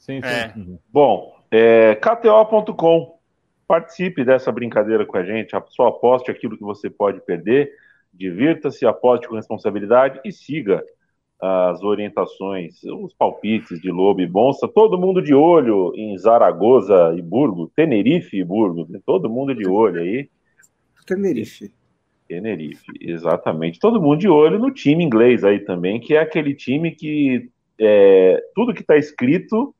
Sim, sim. É. Uhum. Bom, é, KTO.com. Participe dessa brincadeira com a gente. Só aposte aquilo que você pode perder. Divirta-se, aposte com responsabilidade e siga as orientações, os palpites de Lobo e Bonsa. Todo mundo de olho em Zaragoza e Burgo, Tenerife e Burgo. Né? Todo mundo de olho aí. Tenerife. Tenerife, exatamente. Todo mundo de olho no time inglês aí também, que é aquele time que é, tudo que está escrito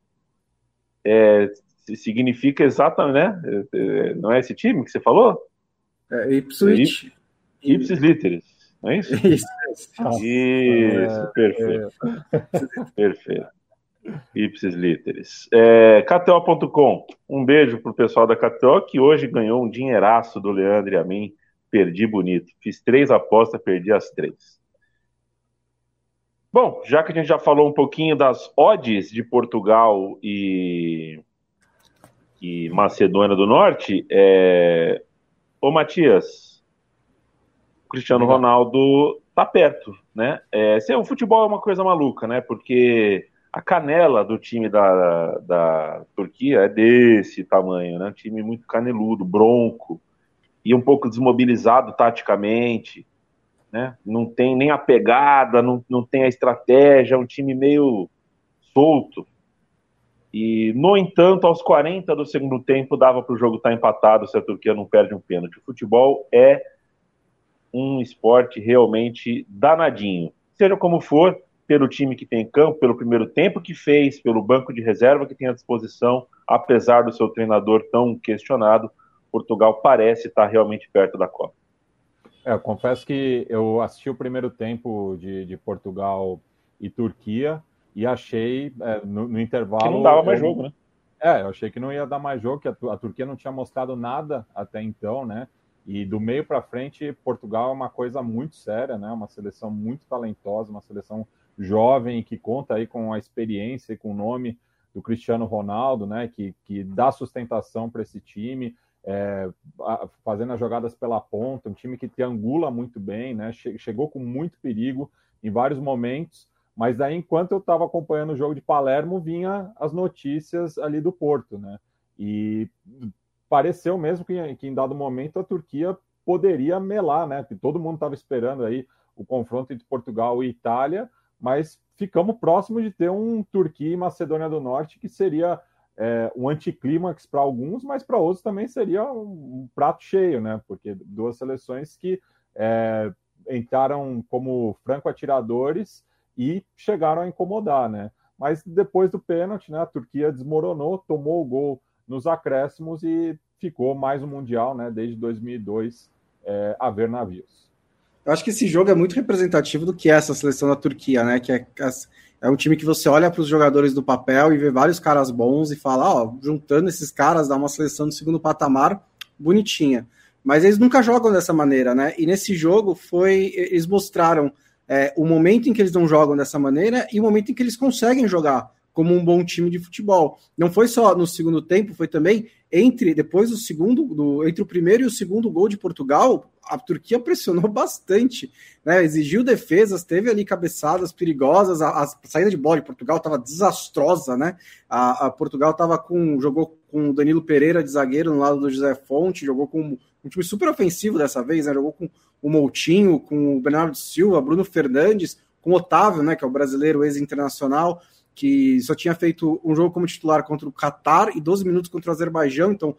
é, significa exatamente, né? É, é, não é esse time que você falou? É Ipswich. Ipsis Literis, não é isso? Isso, isso perfeito. Perfeito. Ipsis Literis. É, KTO.com, um beijo pro pessoal da KTO que hoje ganhou um dinheiraço do Leandro e a mim. Perdi bonito. Fiz três apostas, perdi as três. Bom, já que a gente já falou um pouquinho das odds de Portugal e, e Macedônia do Norte, é... ô Matias, o Cristiano Legal. Ronaldo tá perto, né? É, o futebol é uma coisa maluca, né? Porque a canela do time da, da Turquia é desse tamanho, né? Um time muito caneludo, bronco e um pouco desmobilizado taticamente né? Não tem nem a pegada, não, não tem a estratégia, é um time meio solto. E, no entanto, aos 40 do segundo tempo, dava para o jogo estar tá empatado se a Turquia não perde um pênalti. O futebol é um esporte realmente danadinho. Seja como for, pelo time que tem em campo, pelo primeiro tempo que fez, pelo banco de reserva que tem à disposição, apesar do seu treinador tão questionado, Portugal parece estar realmente perto da Copa. É, eu confesso que eu assisti o primeiro tempo de, de Portugal e Turquia e achei é, no, no, intervalo. Que não dava mais eu, jogo, né? É, eu achei que não ia dar mais jogo, que a, a Turquia não tinha mostrado nada até então, né? E do meio para frente, Portugal é uma coisa muito séria, né? Uma seleção muito talentosa, uma seleção jovem que conta aí com a experiência e com o nome do Cristiano Ronaldo, né? Que, que dá sustentação para esse time é, fazendo as jogadas pela ponta, um time que triangula muito bem, né? Chegou com muito perigo em vários momentos, mas daí, enquanto eu estava acompanhando o jogo de Palermo, vinha as notícias ali do Porto, né? E pareceu mesmo que, que em dado momento a Turquia poderia melar, né? Todo mundo estava esperando aí o confronto entre Portugal e Itália, mas ficamos próximos de ter um Turquia e Macedônia do Norte que seria é, um anticlímax para alguns, mas para outros também seria um, um, prato cheio, né? Porque duas seleções que é, entraram como franco-atiradores e chegaram a incomodar, né? Mas depois do pênalti, né, a Turquia desmoronou, tomou o gol nos acréscimos e ficou mais um Mundial, né, desde 2002, é, a ver navios. Eu acho que esse jogo é muito representativo do que é essa seleção da Turquia, né? Que é, é um time que você olha para os jogadores do papel e vê vários caras bons e fala, ó, juntando esses caras dá uma seleção do segundo patamar bonitinha. Mas eles nunca jogam dessa maneira, né? E nesse jogo foi, eles mostraram é, o momento em que eles não jogam dessa maneira e o momento em que eles conseguem jogar como um bom time de futebol. Não foi só no segundo tempo, foi também entre depois do segundo, do, entre o primeiro e o segundo gol de Portugal, a Turquia pressionou bastante, né? Exigiu defesas, teve ali cabeçadas perigosas, a, a saída de bola de Portugal estava desastrosa, né? A, a Portugal estava com jogou com o Danilo Pereira de zagueiro no lado do José Fonte, jogou com um time super ofensivo dessa vez, né? Jogou com o Moutinho, com o Bernardo Silva, Bruno Fernandes, com o Otávio, né? Que é o brasileiro ex-internacional que só tinha feito um jogo como titular contra o Catar e 12 minutos contra o Azerbaijão, então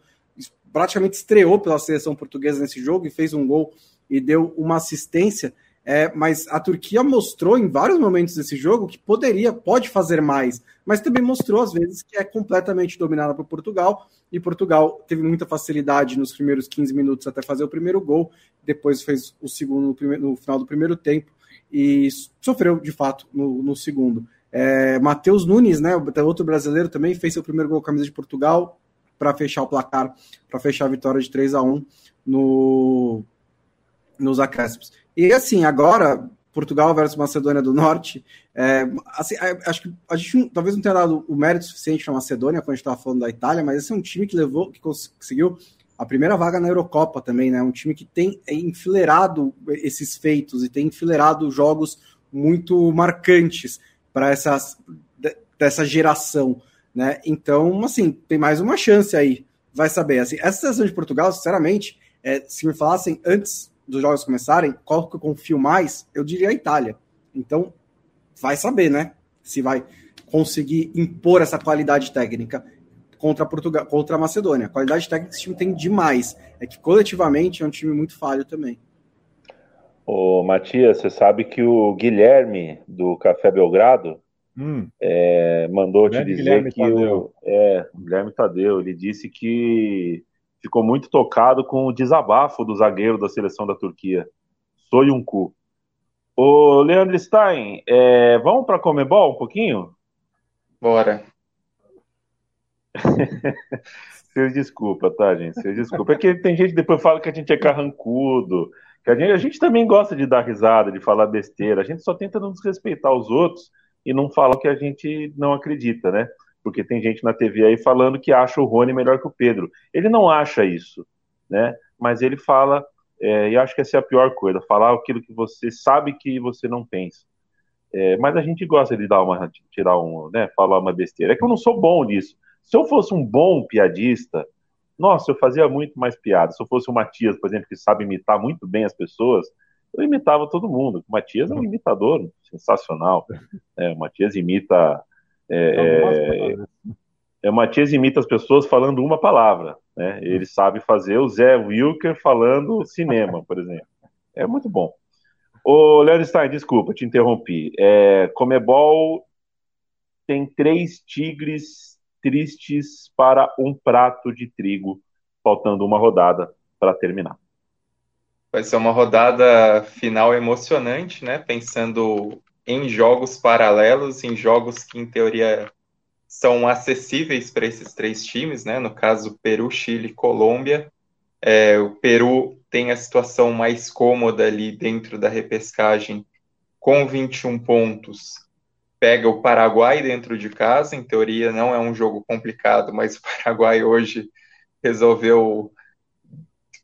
praticamente estreou pela seleção portuguesa nesse jogo e fez um gol e deu uma assistência. É, mas a Turquia mostrou em vários momentos desse jogo que poderia, pode fazer mais, mas também mostrou às vezes que é completamente dominada por Portugal e Portugal teve muita facilidade nos primeiros 15 minutos até fazer o primeiro gol, depois fez o segundo no, final do primeiro tempo e sofreu de fato no, no segundo. É, Matheus Nunes, né, outro brasileiro também, fez seu primeiro gol com a camisa de Portugal para fechar o placar, para fechar a vitória de 3 a 1 no, nos acréscimos. E assim, agora, Portugal versus Macedônia do Norte, é, assim, é, acho que a gente talvez não tenha dado o mérito suficiente para a Macedônia quando a gente estava falando da Itália, mas esse é um time que levou, que conseguiu a primeira vaga na Eurocopa também, né? Um time que tem enfileirado esses feitos e tem enfileirado jogos muito marcantes para essas dessa geração, né? Então, assim, tem mais uma chance aí. Vai saber. Assim, essa seleção de Portugal, sinceramente, é, se me falassem antes dos jogos começarem, qual que eu confio mais, eu diria a Itália. Então, vai saber, né? Se vai conseguir impor essa qualidade técnica contra Portugal, contra a Macedônia. A qualidade técnica esse time tem demais. É que coletivamente é um time muito falho também. Ô, Matias, você sabe que o Guilherme do Café Belgrado hum. é, mandou te dizer Guilherme que Tadeu. o é, Guilherme Tadeu, ele disse que ficou muito tocado com o desabafo do zagueiro da seleção da Turquia, Soyuncu. Ô, Leandro Stein, é, vamos para Comebol um pouquinho? Bora. Vocês desculpa, tá, gente? Vocês desculpa. É que tem gente que depois fala que a gente é carrancudo, que a gente, a gente também gosta de dar risada, de falar besteira. A gente só tenta não desrespeitar os outros e não fala o que a gente não acredita, né? Porque tem gente na TV aí falando que acha o Rony melhor que o Pedro. Ele não acha isso, né? Mas ele fala, é, e acho que essa é a pior coisa, falar aquilo que você sabe que você não pensa. É, mas a gente gosta de dar uma, tirar um, né? Falar uma besteira. É que eu não sou bom nisso. Se eu fosse um bom piadista, nossa, eu fazia muito mais piada. Se eu fosse o Matias, por exemplo, que sabe imitar muito bem as pessoas, eu imitava todo mundo. O Matias é um imitador sensacional. É, o Matias imita. É, é, é, o Matias imita as pessoas falando uma palavra. Né? Ele sabe fazer o Zé Wilker falando cinema, por exemplo. É muito bom. Ô, Leandro Stein, desculpa, te interrompi. É, Comebol tem três tigres tristes para um prato de trigo, faltando uma rodada para terminar. Vai ser uma rodada final emocionante, né? Pensando em jogos paralelos, em jogos que, em teoria, são acessíveis para esses três times, né? No caso, Peru, Chile e Colômbia. É, o Peru tem a situação mais cômoda ali dentro da repescagem, com 21 pontos, pega o Paraguai dentro de casa. Em teoria, não é um jogo complicado, mas o Paraguai hoje resolveu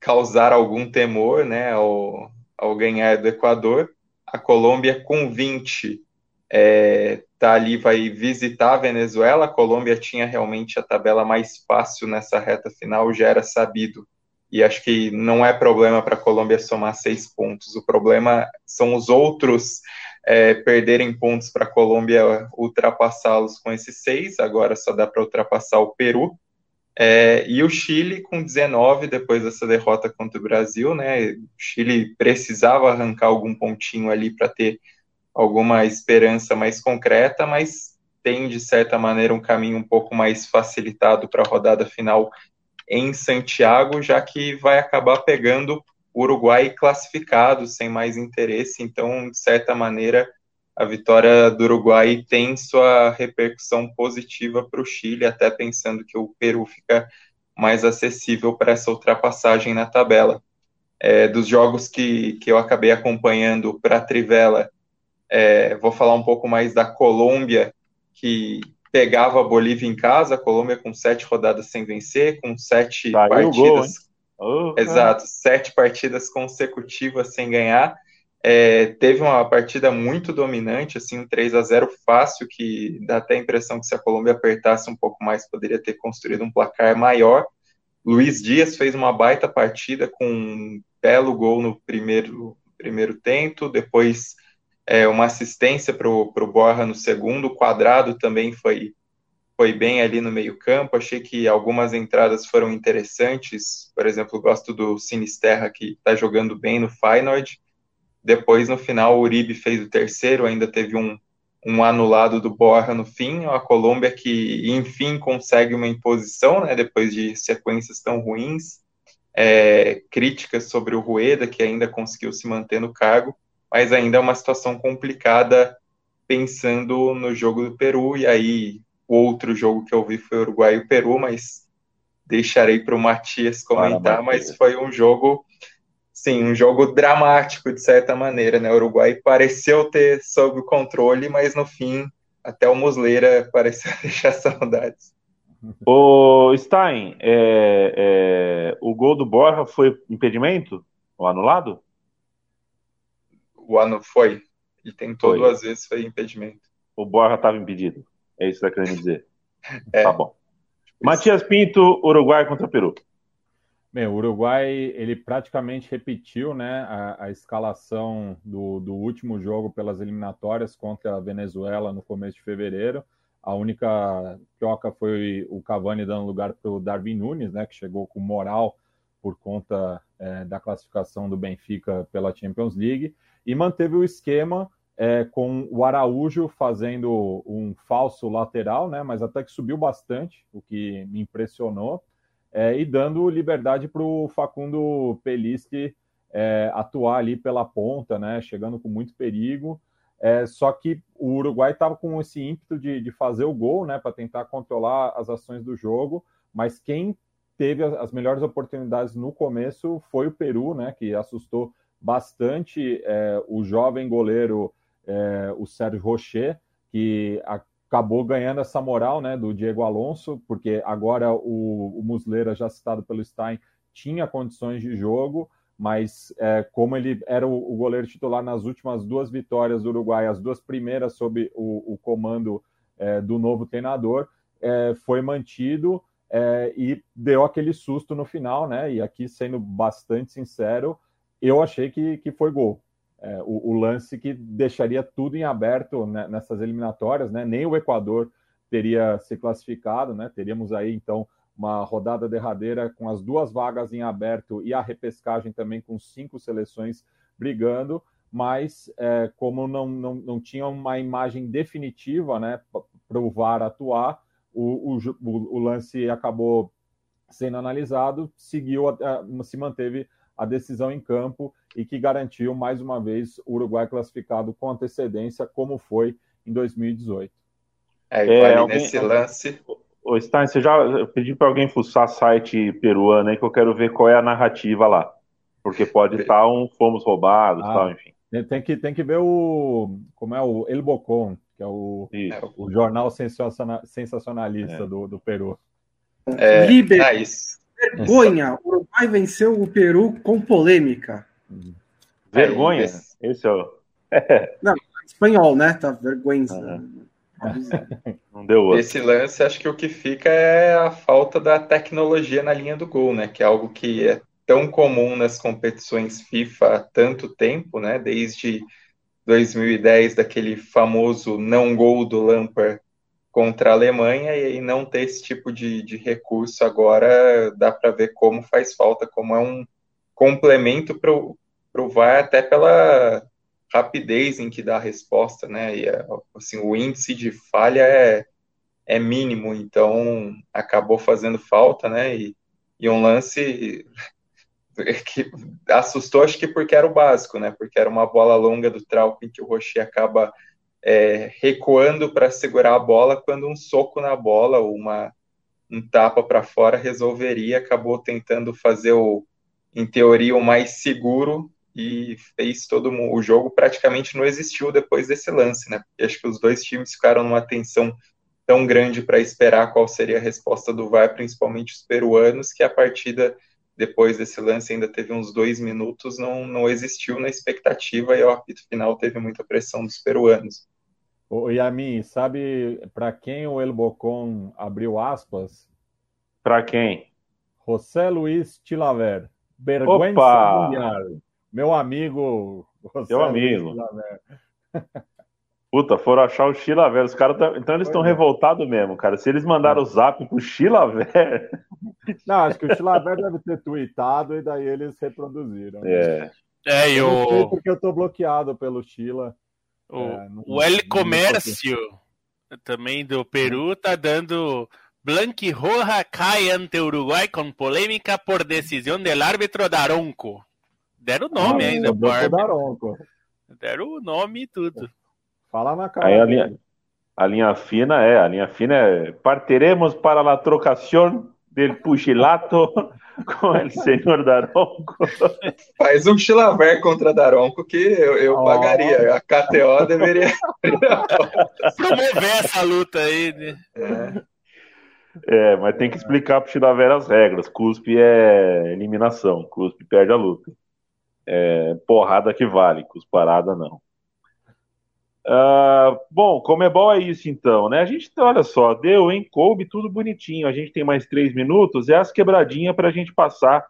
causar algum temor né, ao, ao ganhar do Equador. A Colômbia, com 20, é, tá ali, vai visitar a Venezuela. A Colômbia tinha realmente a tabela mais fácil nessa reta final, já era sabido. E acho que não é problema para a Colômbia somar seis pontos. O problema são os outros é, perderem pontos para a Colômbia ultrapassá-los com esses seis. Agora só dá para ultrapassar o Peru. É, e o Chile com 19 depois dessa derrota contra o Brasil, né? O Chile precisava arrancar algum pontinho ali para ter alguma esperança mais concreta, mas tem de certa maneira um caminho um pouco mais facilitado para a rodada final em Santiago, já que vai acabar pegando o Uruguai classificado sem mais interesse, então de certa maneira a vitória do Uruguai tem sua repercussão positiva para o Chile, até pensando que o Peru fica mais acessível para essa ultrapassagem na tabela. É, dos jogos que, que eu acabei acompanhando para a Trivela, é, vou falar um pouco mais da Colômbia, que pegava a Bolívia em casa, a Colômbia com sete rodadas sem vencer, com sete Saiu partidas. Gol, oh, exato, sete partidas consecutivas sem ganhar. É, teve uma partida muito dominante, assim, um 3 a 0 fácil, que dá até a impressão que se a Colômbia apertasse um pouco mais, poderia ter construído um placar maior. Luiz Dias fez uma baita partida com um belo gol no primeiro, primeiro tempo, depois é, uma assistência para o Borja no segundo, o quadrado também foi, foi bem ali no meio campo, achei que algumas entradas foram interessantes, por exemplo, gosto do Sinisterra, que está jogando bem no Feyenoord, depois, no final, o Uribe fez o terceiro, ainda teve um, um anulado do Borja no fim. A Colômbia que, enfim, consegue uma imposição, né, depois de sequências tão ruins. É, críticas sobre o Rueda, que ainda conseguiu se manter no cargo, mas ainda é uma situação complicada pensando no jogo do Peru. E aí, o outro jogo que eu vi foi Uruguai e Peru, mas deixarei para o Matias comentar. Mas foi um jogo sim, um jogo dramático de certa maneira, né? O Uruguai pareceu ter sob controle, mas no fim até o Musleira pareceu deixar saudades. O Stein, é, é, o gol do Borja foi impedimento ou anulado? O ano foi. Ele tentou foi. duas vezes, foi impedimento. O Borja estava impedido. É isso que está querendo dizer. é. Tá bom. Matias Pinto, Uruguai contra Peru. Bem, o Uruguai ele praticamente repetiu né, a, a escalação do, do, último jogo pelas eliminatórias contra a Venezuela no começo de fevereiro. A única troca foi o Cavani dando lugar para o Darwin Nunes, né, que chegou com moral por conta é, da classificação do Benfica pela Champions League, e manteve o esquema é, com o Araújo fazendo um falso lateral, né, mas até que subiu bastante, o que me impressionou é, e dando liberdade para o Facundo Pelisque é, atuar ali pela ponta, né, chegando com muito perigo. É, só que o Uruguai estava com esse ímpeto de, de, fazer o gol, né, para tentar controlar as ações do jogo, mas quem teve as melhores oportunidades no começo foi o Peru, né, que assustou bastante é, o jovem goleiro, é, o Sérgio Rocher, que a, acabou ganhando essa moral né, do Diego Alonso, porque agora o, o Muslera, já citado pelo Stein, tinha condições de jogo, mas é, como ele era o, o, goleiro titular nas últimas duas vitórias do Uruguai, as duas primeiras sob o, o comando é, do novo treinador, é, foi mantido é, e deu aquele susto no final, né? E aqui, sendo bastante sincero, eu achei que, que foi gol é, o, o, lance que deixaria tudo em aberto né, nessas eliminatórias, né? Nem o Equador teria se classificado, né? Teríamos aí então uma rodada derradeira com as duas vagas em aberto e a repescagem também com cinco seleções brigando, mas é, como não, não, não tinha uma imagem definitiva né, para o VAR atuar, o, o, o, lance acabou sendo analisado, seguiu, se manteve a decisão em campo e que garantiu mais uma vez o Uruguai classificado com antecedência, como foi em 2018. É, é alguém, nesse lance. Ô, Stein, você já pediu para alguém fuçar site peruano aí que eu quero ver qual é a narrativa lá. Porque pode estar um fomos roubados, ah, tal, enfim. Tem que, tem que ver o. Como é o El Bocon, que é o, o jornal sensacionalista é. do, do Peru. É, Liber... ah, isso. Vergonha! O Uruguai venceu o Peru com polêmica. Vergonha? É, esse é o. Não, espanhol, né? Tá vergonha. Não deu outro. Esse lance, acho que o que fica é a falta da tecnologia na linha do gol, né? Que é algo que é tão comum nas competições FIFA há tanto tempo, né? Desde 2010, daquele famoso não gol do Lampard contra a Alemanha, e não ter esse tipo de, de recurso agora dá para ver como faz falta, como é um complemento para o VAR, até pela rapidez em que dá a resposta, né? E assim, o índice de falha é, é mínimo, então acabou fazendo falta, né? E, e um lance que assustou, acho que porque era o básico, né? Porque era uma bola longa do Trauco em que o Rocher acaba é, recuando para segurar a bola, quando um soco na bola ou uma, um tapa para fora resolveria. Acabou tentando fazer o, em teoria, o mais seguro e fez todo o jogo praticamente não existiu depois desse lance, né? Porque acho que os dois times ficaram numa tensão tão grande para esperar qual seria a resposta do VAR, principalmente os peruanos, que a partida depois desse lance ainda teve uns dois minutos, não, não existiu na expectativa e o apito final teve muita pressão dos peruanos. O Yamin, sabe para quem o El Bocon abriu aspas? Para quem? José Luiz Tilaver. Vergüenza mundial. Meu amigo. José Meu amigo. Puta, foram achar o Chilaver. Os caras tá... Então eles estão revoltados mesmo, cara. Se eles mandaram o zap pro Chilaver. Não, acho que o Chilaver deve ter tweetado e daí eles reproduziram. É. É, eu. porque eu tô bloqueado pelo Chila. O, é, não, o El Comércio, também do Peru, tá dando. Blanquirroja cai ante Uruguai com polêmica por decisão do árbitro Daronco. Deram o nome ah, ainda pro árbitro. Deram o nome e tudo. Fala na cara. Aí a linha, a linha fina é, a linha fina é partiremos para a trocação del pugilato com o senhor Daronco. Faz um chilaver contra Daronco que eu, eu oh. pagaria. A KTO deveria promover essa luta aí. Né? É. é. mas tem que explicar pro Chilaver as regras. Cuspe é eliminação, Cuspe perde a luta. É porrada que vale, cusparada não. Uh, bom, Comebol é isso então, né? A gente, olha só, deu, hein? Coube tudo bonitinho. A gente tem mais três minutos, é as quebradinhas para a gente passar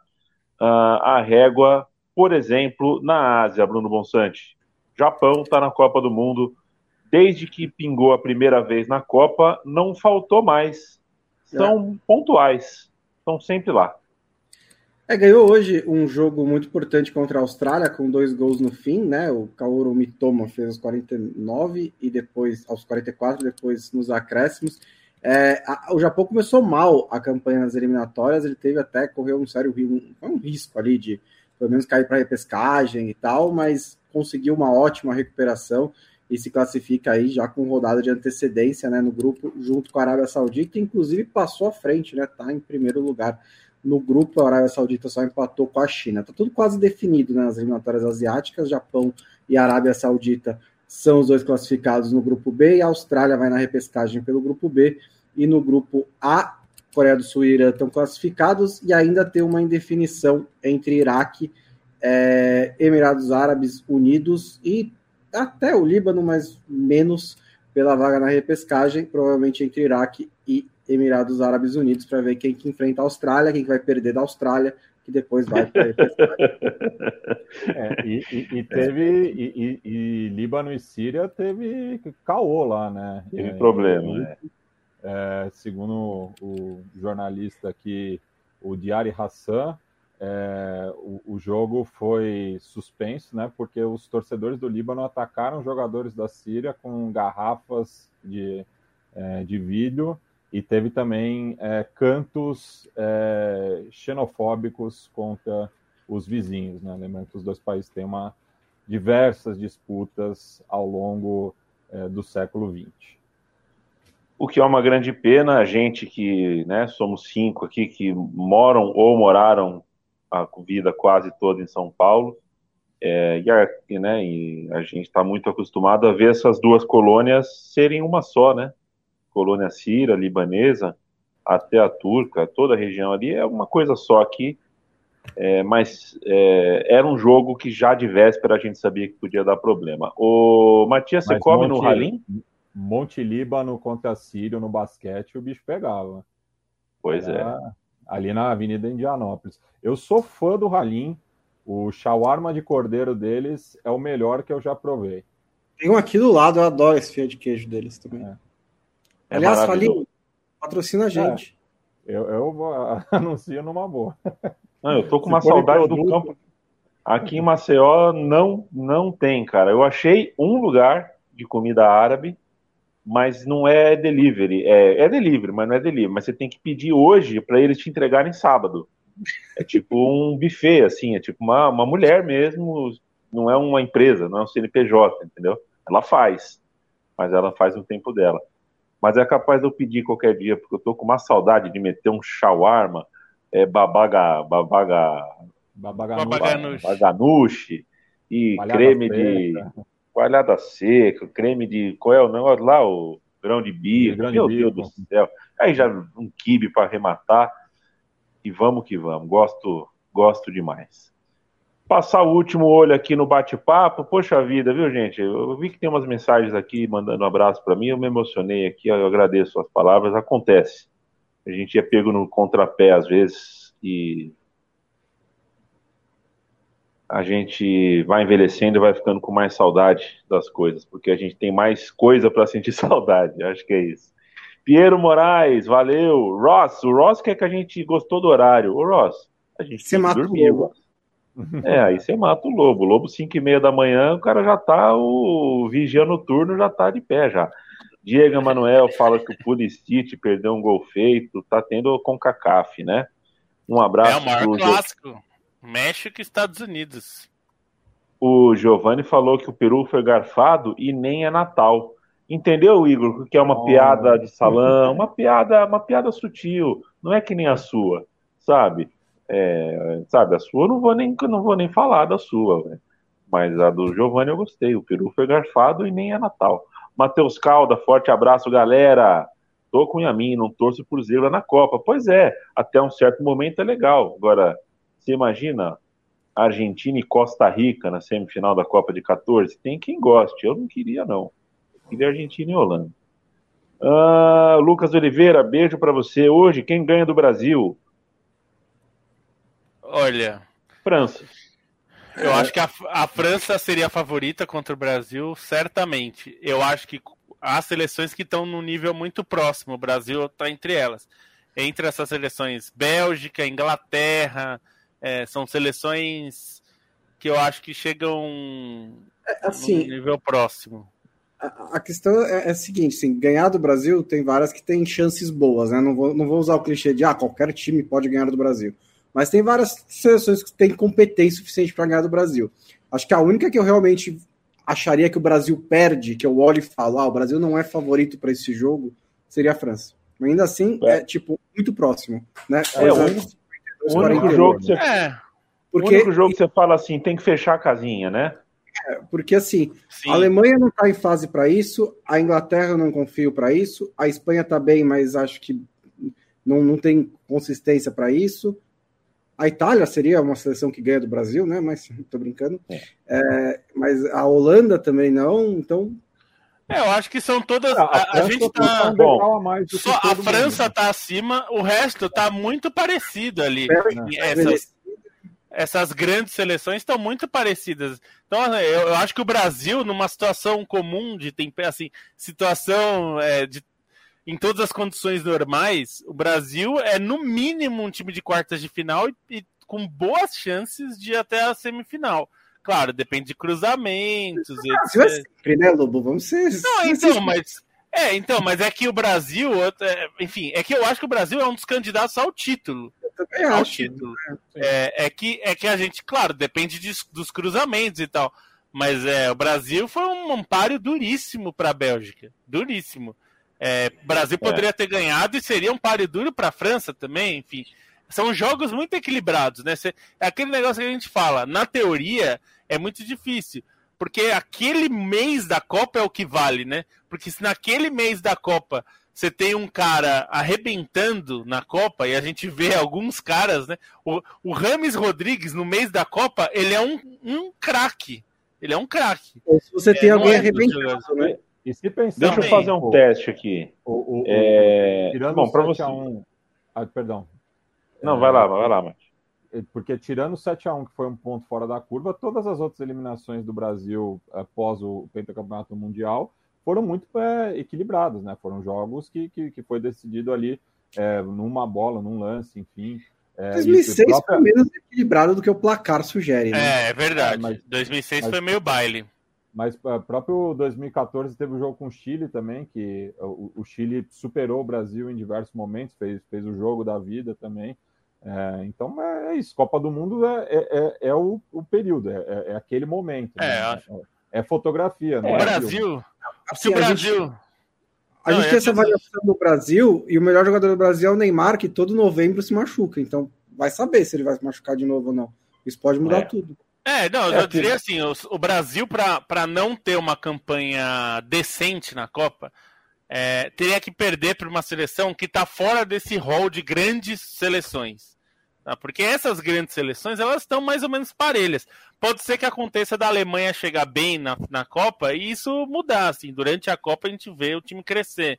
uh, a régua, por exemplo, na Ásia, Bruno Bonsante. Japão está na Copa do Mundo. Desde que pingou a primeira vez na Copa, não faltou mais. São é. pontuais, estão sempre lá. É, ganhou hoje um jogo muito importante contra a Austrália, com dois gols no fim, né? O Kaoru Mitoma fez aos 49 e depois aos 44, depois nos acréscimos. É, a, o Japão começou mal a campanha nas eliminatórias, ele teve até, correu um sério um, um risco ali de pelo menos cair para repescagem e tal, mas conseguiu uma ótima recuperação e se classifica aí já com rodada de antecedência né, no grupo, junto com a Arábia Saudita, que inclusive passou à frente, né? Tá em primeiro lugar no grupo, a Arábia Saudita só empatou com a China. Está tudo quase definido né, nas eliminatórias asiáticas. Japão e Arábia Saudita são os dois classificados no grupo B e a Austrália vai na repescagem pelo grupo B. E no grupo A, Coreia do Sul e Irã estão classificados e ainda tem uma indefinição entre Iraque, é, Emirados Árabes Unidos e até o Líbano, mas menos pela vaga na repescagem, provavelmente entre Iraque e Emirados Árabes Unidos para ver quem que enfrenta a Austrália, quem que vai perder da Austrália, que depois vai para é, e, e, e, teve e, e, Líbano e Síria teve caô lá, né? Teve é, problema. É. é, segundo o jornalista aqui, o Diari Hassan, é, o, o, jogo foi suspenso, né? Porque os torcedores do Líbano atacaram jogadores da Síria com garrafas de, é, de vidro e teve também é, cantos é, xenofóbicos contra os vizinhos, né? Lembrando que os dois países têm uma diversas disputas ao longo é, do século XX. O que é uma grande pena, a gente que, né, somos cinco aqui que moram ou moraram a vida quase toda em São Paulo, é, e, a, né, e a gente está muito acostumado a ver essas duas colônias serem uma só, né? Colônia síria, libanesa, até a Turca, toda a região ali, é uma coisa só aqui. É, mas é, era um jogo que já de véspera a gente sabia que podia dar problema. O Matias, você come Monte, no Ralim? Monte Líbano contra Sírio no basquete, o bicho pegava. Pois é. Ali na Avenida Indianópolis. Eu sou fã do Ralim. O shawarma de cordeiro deles é o melhor que eu já provei. Tem um aqui do lado, eu adoro esse fio de queijo deles também. É. É Aliás, Ralim, patrocina a gente. É. Eu, eu anuncio numa boa. Não, eu tô com uma saudade do campo. Aqui em Maceió não, não tem, cara. Eu achei um lugar de comida árabe, mas não é delivery. É, é delivery, mas não é delivery. Mas você tem que pedir hoje para eles te entregarem sábado. É tipo um buffet, assim, é tipo uma, uma mulher mesmo, não é uma empresa, não é um CNPJ, entendeu? Ela faz, mas ela faz no tempo dela. Mas é capaz de eu pedir qualquer dia, porque eu tô com uma saudade de meter um shawarma, é, babaga, babaga, babaganushi, babaganushi e creme seca. de coalhada seca, creme de qual é o negócio lá, o grão de bico, grão meu de Deus bico. do céu. Aí já um quibe para arrematar e vamos que vamos. Gosto, gosto demais. Passar o último olho aqui no bate-papo. Poxa vida, viu, gente? Eu vi que tem umas mensagens aqui mandando um abraço para mim. Eu me emocionei aqui. Eu agradeço as palavras. Acontece. A gente é pego no contrapé às vezes e a gente vai envelhecendo e vai ficando com mais saudade das coisas, porque a gente tem mais coisa para sentir saudade. Acho que é isso. Piero Moraes, valeu. Ross, o Ross quer que a gente gostou do horário. Ô, Ross, a gente você mata dormir. O. É, aí você mata o lobo. O lobo, 5 e meia da manhã, o cara já tá, o vigia noturno já tá de pé já. Diego Emanuel fala que o Pulisic perdeu um gol feito, tá tendo com CACAF, né? Um abraço. É o maior pro... clássico. México e Estados Unidos. O Giovanni falou que o Peru foi garfado e nem é Natal. Entendeu, Igor? Que é uma oh. piada de salão, uma piada, uma piada sutil. Não é que nem a sua, sabe? É, sabe, a sua eu não vou nem, não vou nem falar da sua, né? mas a do Giovanni eu gostei. O peru foi garfado e nem é Natal. Matheus Calda, forte abraço, galera. Tô com Yamin, não torço por zebra na Copa. Pois é, até um certo momento é legal. Agora, você imagina Argentina e Costa Rica na semifinal da Copa de 14? Tem quem goste. Eu não queria, não e da Argentina e Holanda. Ah, Lucas Oliveira, beijo para você. Hoje, quem ganha do Brasil? Olha. França. Eu acho que a, a, França seria a favorita contra o Brasil, certamente. Eu acho que há seleções que estão num nível muito próximo. O Brasil está entre elas. Entre essas seleções, Bélgica, Inglaterra, é, são seleções que eu acho que chegam é, assim, num nível próximo a questão é, é a seguinte, assim, ganhar do Brasil tem várias que têm chances boas, né? Não vou, não vou usar o clichê de ah, qualquer time pode ganhar do Brasil. Mas tem várias seleções que têm competência suficiente para ganhar do Brasil. Acho que a única que eu realmente acharia que o Brasil perde, que eu olho e falo, ah, o Brasil não é favorito para esse jogo, seria a França. Mas ainda assim, é, é tipo, muito próximo. Né? É, o único, o único jogo que você, é. Porque, o único jogo que você fala assim, tem que fechar a casinha, né? É, porque assim, Sim. a Alemanha não está em fase para isso, a Inglaterra eu não confio para isso, a Espanha está bem, mas acho que não, não tem consistência para isso. A Itália seria uma seleção que ganha do Brasil, né? Mas tô brincando. É. É, mas a Holanda também não, então. É, eu acho que são todas. A, a, a gente tá. Bom, só a França mundo. tá acima, o resto tá muito parecido ali. É, essas, essas grandes seleções estão muito parecidas. Então, eu, eu, acho que o Brasil, numa situação comum de assim, situação é, de em todas as condições normais, o Brasil é no mínimo um time de quartas de final e, e com boas chances de ir até a semifinal. Claro, depende de cruzamentos. Brasil é sempre, né, Lobo? Vamos ser. Não, então, mas. É, então, mas é que o Brasil, é, enfim, é que eu acho que o Brasil é um dos candidatos ao título também acho. Título. Né? É, é, que, é que a gente, claro, depende de, dos cruzamentos e tal. Mas é, o Brasil foi um amparo duríssimo para a Bélgica. Duríssimo. É, o Brasil poderia é. ter ganhado e seria um páreo duro para a França também, enfim. São jogos muito equilibrados, né? É aquele negócio que a gente fala, na teoria é muito difícil, porque aquele mês da Copa é o que vale, né? Porque se naquele mês da Copa você tem um cara arrebentando na Copa, e a gente vê alguns caras, né? O, o Rames Rodrigues, no mês da Copa, ele é um, um craque. Ele é um craque. Se você é, tem alguém é arrebentando, né? E se pensar, Deixa eu fazer um teste aqui. O, o, é... Tirando Bom, para você. Um... Ah, perdão. Não, é... vai lá, vai lá, Mate. É, porque tirando o 7x1, que foi um ponto fora da curva, todas as outras eliminações do Brasil após o pentacampeonato mundial foram muito é, equilibradas, né? Foram jogos que, que, que foi decidido ali é, numa bola, num lance, enfim. É, 2006 própria... foi menos equilibrado do que o placar sugere. Né? É, é verdade. mas, 2006 mas, foi meio baile. Mas o é, próprio 2014 teve o jogo com o Chile também, que o, o, Chile superou o Brasil em diversos momentos, fez, fez o jogo da vida também. É, então é, é, isso, Copa do Mundo é, é, é, é o, o, período, é, aquele momento. Né? É, fotografia. O Brasil, se o Brasil... A gente, tem essa avaliação do Brasil e o melhor jogador do Brasil é o Neymar, que todo novembro se machuca. Então vai saber se ele vai se machucar de novo ou não. Isso pode mudar tudo. É, não, eu é, diria assim, o, o Brasil, para não ter uma campanha decente na Copa, é, teria que perder para uma seleção que está fora desse rol de grandes seleções. Tá? Porque essas grandes seleções, elas estão mais ou menos parelhas. Pode ser que aconteça da Alemanha chegar bem na, na Copa e isso mudar, assim, durante a Copa a gente vê o time crescer.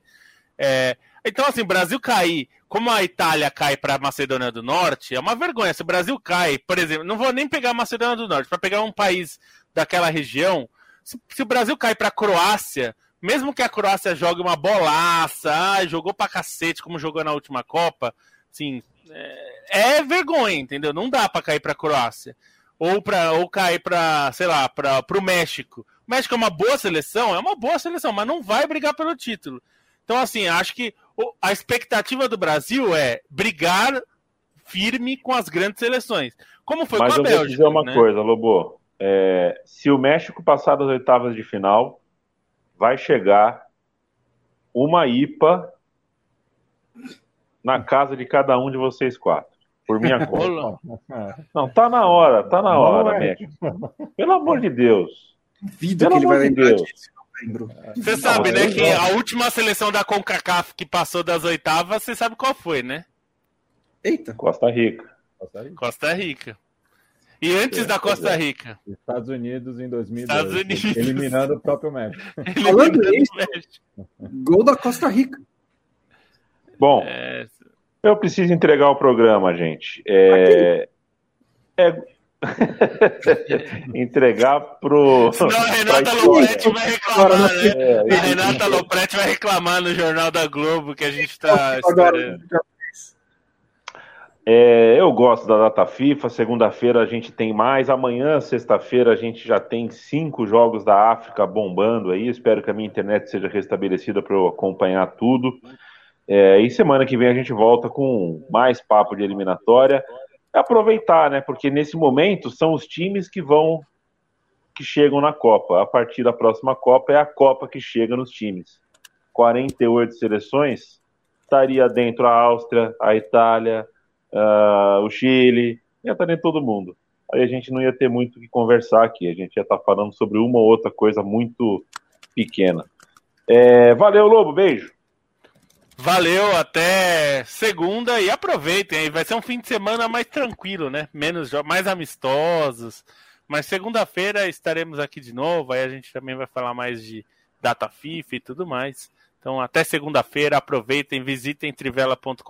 É, então, assim, Brasil cair, como a Itália cai para Macedônia do Norte, é uma vergonha. Se o Brasil cai, por exemplo, não vou nem pegar a Macedônia do Norte, para pegar um país daquela região, se, se o Brasil cair para Croácia, mesmo que a Croácia jogue uma bolaça, ah, jogou para cacete como jogou na última Copa, assim, é, é vergonha, entendeu? Não dá para cair para a Croácia. Ou, pra, ou cair para, sei lá, para o México. O México é uma boa seleção, é uma boa seleção, mas não vai brigar pelo título. Então, assim, acho que a expectativa do Brasil é brigar firme com as grandes seleções. Como foi Mas com a Bélgica. Mas eu vou dizer uma né? coisa, Lobo. É, se o México passar das oitavas de final, vai chegar uma IPA na casa de cada um de vocês quatro. Por minha conta. Não, tá na hora, tá na hora, México. Pelo amor de Deus. Duvido Pelo que ele vai lembrar Deus. disso novembro. Você sabe, né, que a última seleção da CONCACAF que passou das oitavas, você sabe qual foi, né? Eita. Costa Rica. Costa Rica. Costa Rica. E antes é, da Costa é. Rica? Estados Unidos em 2010. Estados Unidos. Eliminando o próprio México. Falando isso, gol da Costa Rica. Bom, é... eu preciso entregar o programa, gente. É, é, entregar pro. Senão a Renata Lopretti vai reclamar, né? É, a Renata Lopretti vai reclamar no Jornal da Globo que a gente está esperando. É, eu gosto da data FIFA. Segunda-feira a gente tem mais. Amanhã, sexta-feira, a gente já tem cinco jogos da África bombando aí. Espero que a minha internet seja restabelecida para eu acompanhar tudo. É, e semana que vem a gente volta com mais papo de eliminatória aproveitar, né? Porque nesse momento são os times que vão que chegam na Copa. A partir da próxima Copa é a Copa que chega nos times. 48 seleções estaria dentro a Áustria, a Itália, uh, o Chile, ia estar dentro todo mundo. Aí a gente não ia ter muito o que conversar aqui, a gente ia estar falando sobre uma ou outra coisa muito pequena. É, valeu, Lobo, beijo. Valeu, até segunda e aproveitem aí. Vai ser um fim de semana mais tranquilo, né? Menos mais amistosos. Mas segunda-feira estaremos aqui de novo. Aí a gente também vai falar mais de data FIFA e tudo mais. Então, até segunda-feira, aproveitem, visitem trivela.com.br,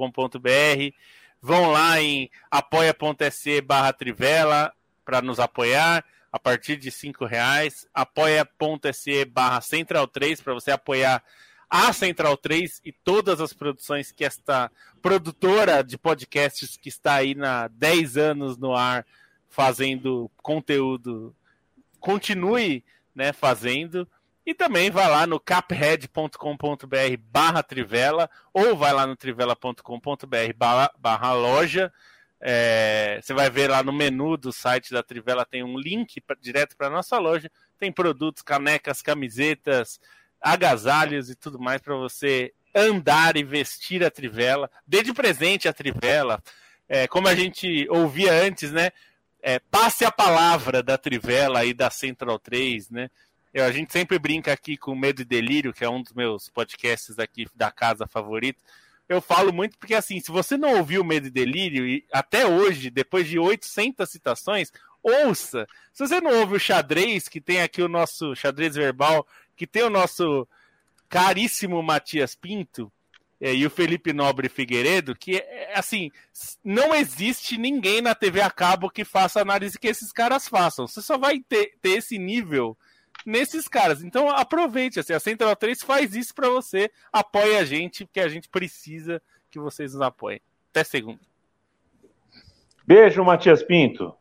vão lá em apoia.se barra trivela para nos apoiar a partir de cinco reais, apoia.se barra central 3 para você apoiar a Central 3 e todas as produções que esta produtora de podcasts que está aí há 10 anos no ar fazendo conteúdo continue né, fazendo. E também vai lá no caphead.com.br barra Trivela ou vai lá no trivela.com.br barra, loja. É, você vai ver lá no menu do site da Trivela tem um link pra, direto para nossa loja. Tem produtos, canecas, camisetas, agasalhos e tudo mais para você andar e vestir a trivela. Dê de presente a trivela. É, como a gente ouvia antes, né? É, passe a palavra da Trivela e da Central 3, né? Eu, a gente sempre brinca aqui com Medo e Delírio, que é um dos meus podcasts aqui da casa favorito. Eu falo muito porque, assim, se você não ouviu Medo e Delírio, e até hoje, depois de 800 citações, ouça. Se você não ouve o xadrez, que tem aqui o nosso xadrez verbal, que tem o nosso caríssimo Matias Pinto, é, e o Felipe Nobre Figueiredo, que é, assim, não existe ninguém na TV a cabo que faça a análise que esses caras façam. Você só vai ter, ter esse nível nesses caras. Então aproveite, assim, a Central 3 faz isso para você, apoie a gente, porque a gente precisa que vocês nos apoiem. Até segunda. Beijo, Matias Pinto.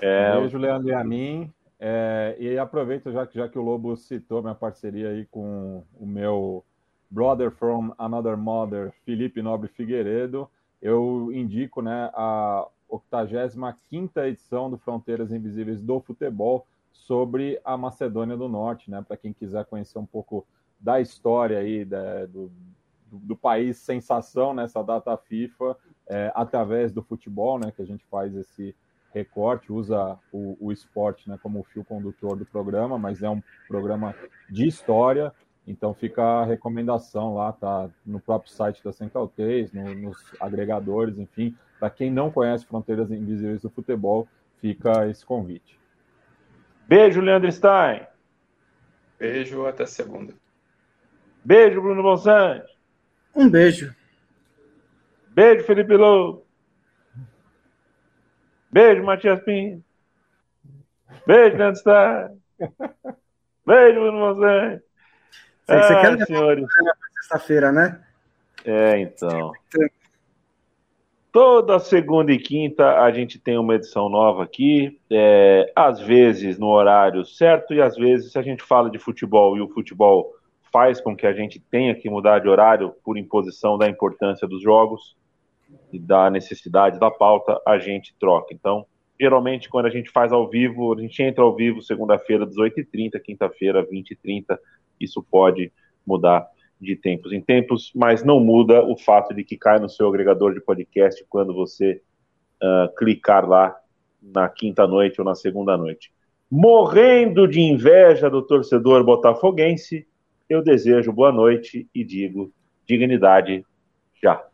É... Beijo, Leandro e a mim. É, e aproveito já que, já que o Lobo citou minha parceria aí com o meu brother from another mother, Felipe Nobre Figueiredo, eu indico né, a 85 edição do Fronteiras Invisíveis do Futebol sobre a Macedônia do Norte, né, para quem quiser conhecer um pouco da história aí da, do, do, do, país sensação nessa data FIFA, é, através do futebol, né, que a gente faz esse recorte, usa o, o esporte né, como fio condutor do programa, mas é um programa de história, então fica a recomendação lá, tá no próprio site da Central 3, no, nos agregadores, enfim, para quem não conhece Fronteiras Invisíveis do Futebol, fica esse convite. Beijo, Leandro Stein. Beijo, até segunda. Beijo, Bruno Monsanto. Um beijo. Beijo, Felipe Lobo. Beijo, Matias Pinto. Beijo, Leandro Stein. Beijo, Bruno Monsanto. Você, ah, você quer senhores. sexta-feira, né? É, então. Toda segunda e quinta a gente tem uma edição nova aqui, é, às vezes no horário certo e às vezes se a gente fala de futebol e o futebol faz com que a gente tenha que mudar de horário por imposição da importância dos jogos, e da necessidade da pauta, a gente troca. Então, geralmente, quando a gente faz ao vivo, a gente entra ao vivo segunda-feira, 18h30, quinta-feira, 20h30. Isso pode mudar de tempos em tempos, mas não muda o fato de que cai no seu agregador de podcast quando você uh, clicar lá na quinta noite ou na segunda noite. Morrendo de inveja do torcedor botafoguense, eu desejo boa noite e digo dignidade já.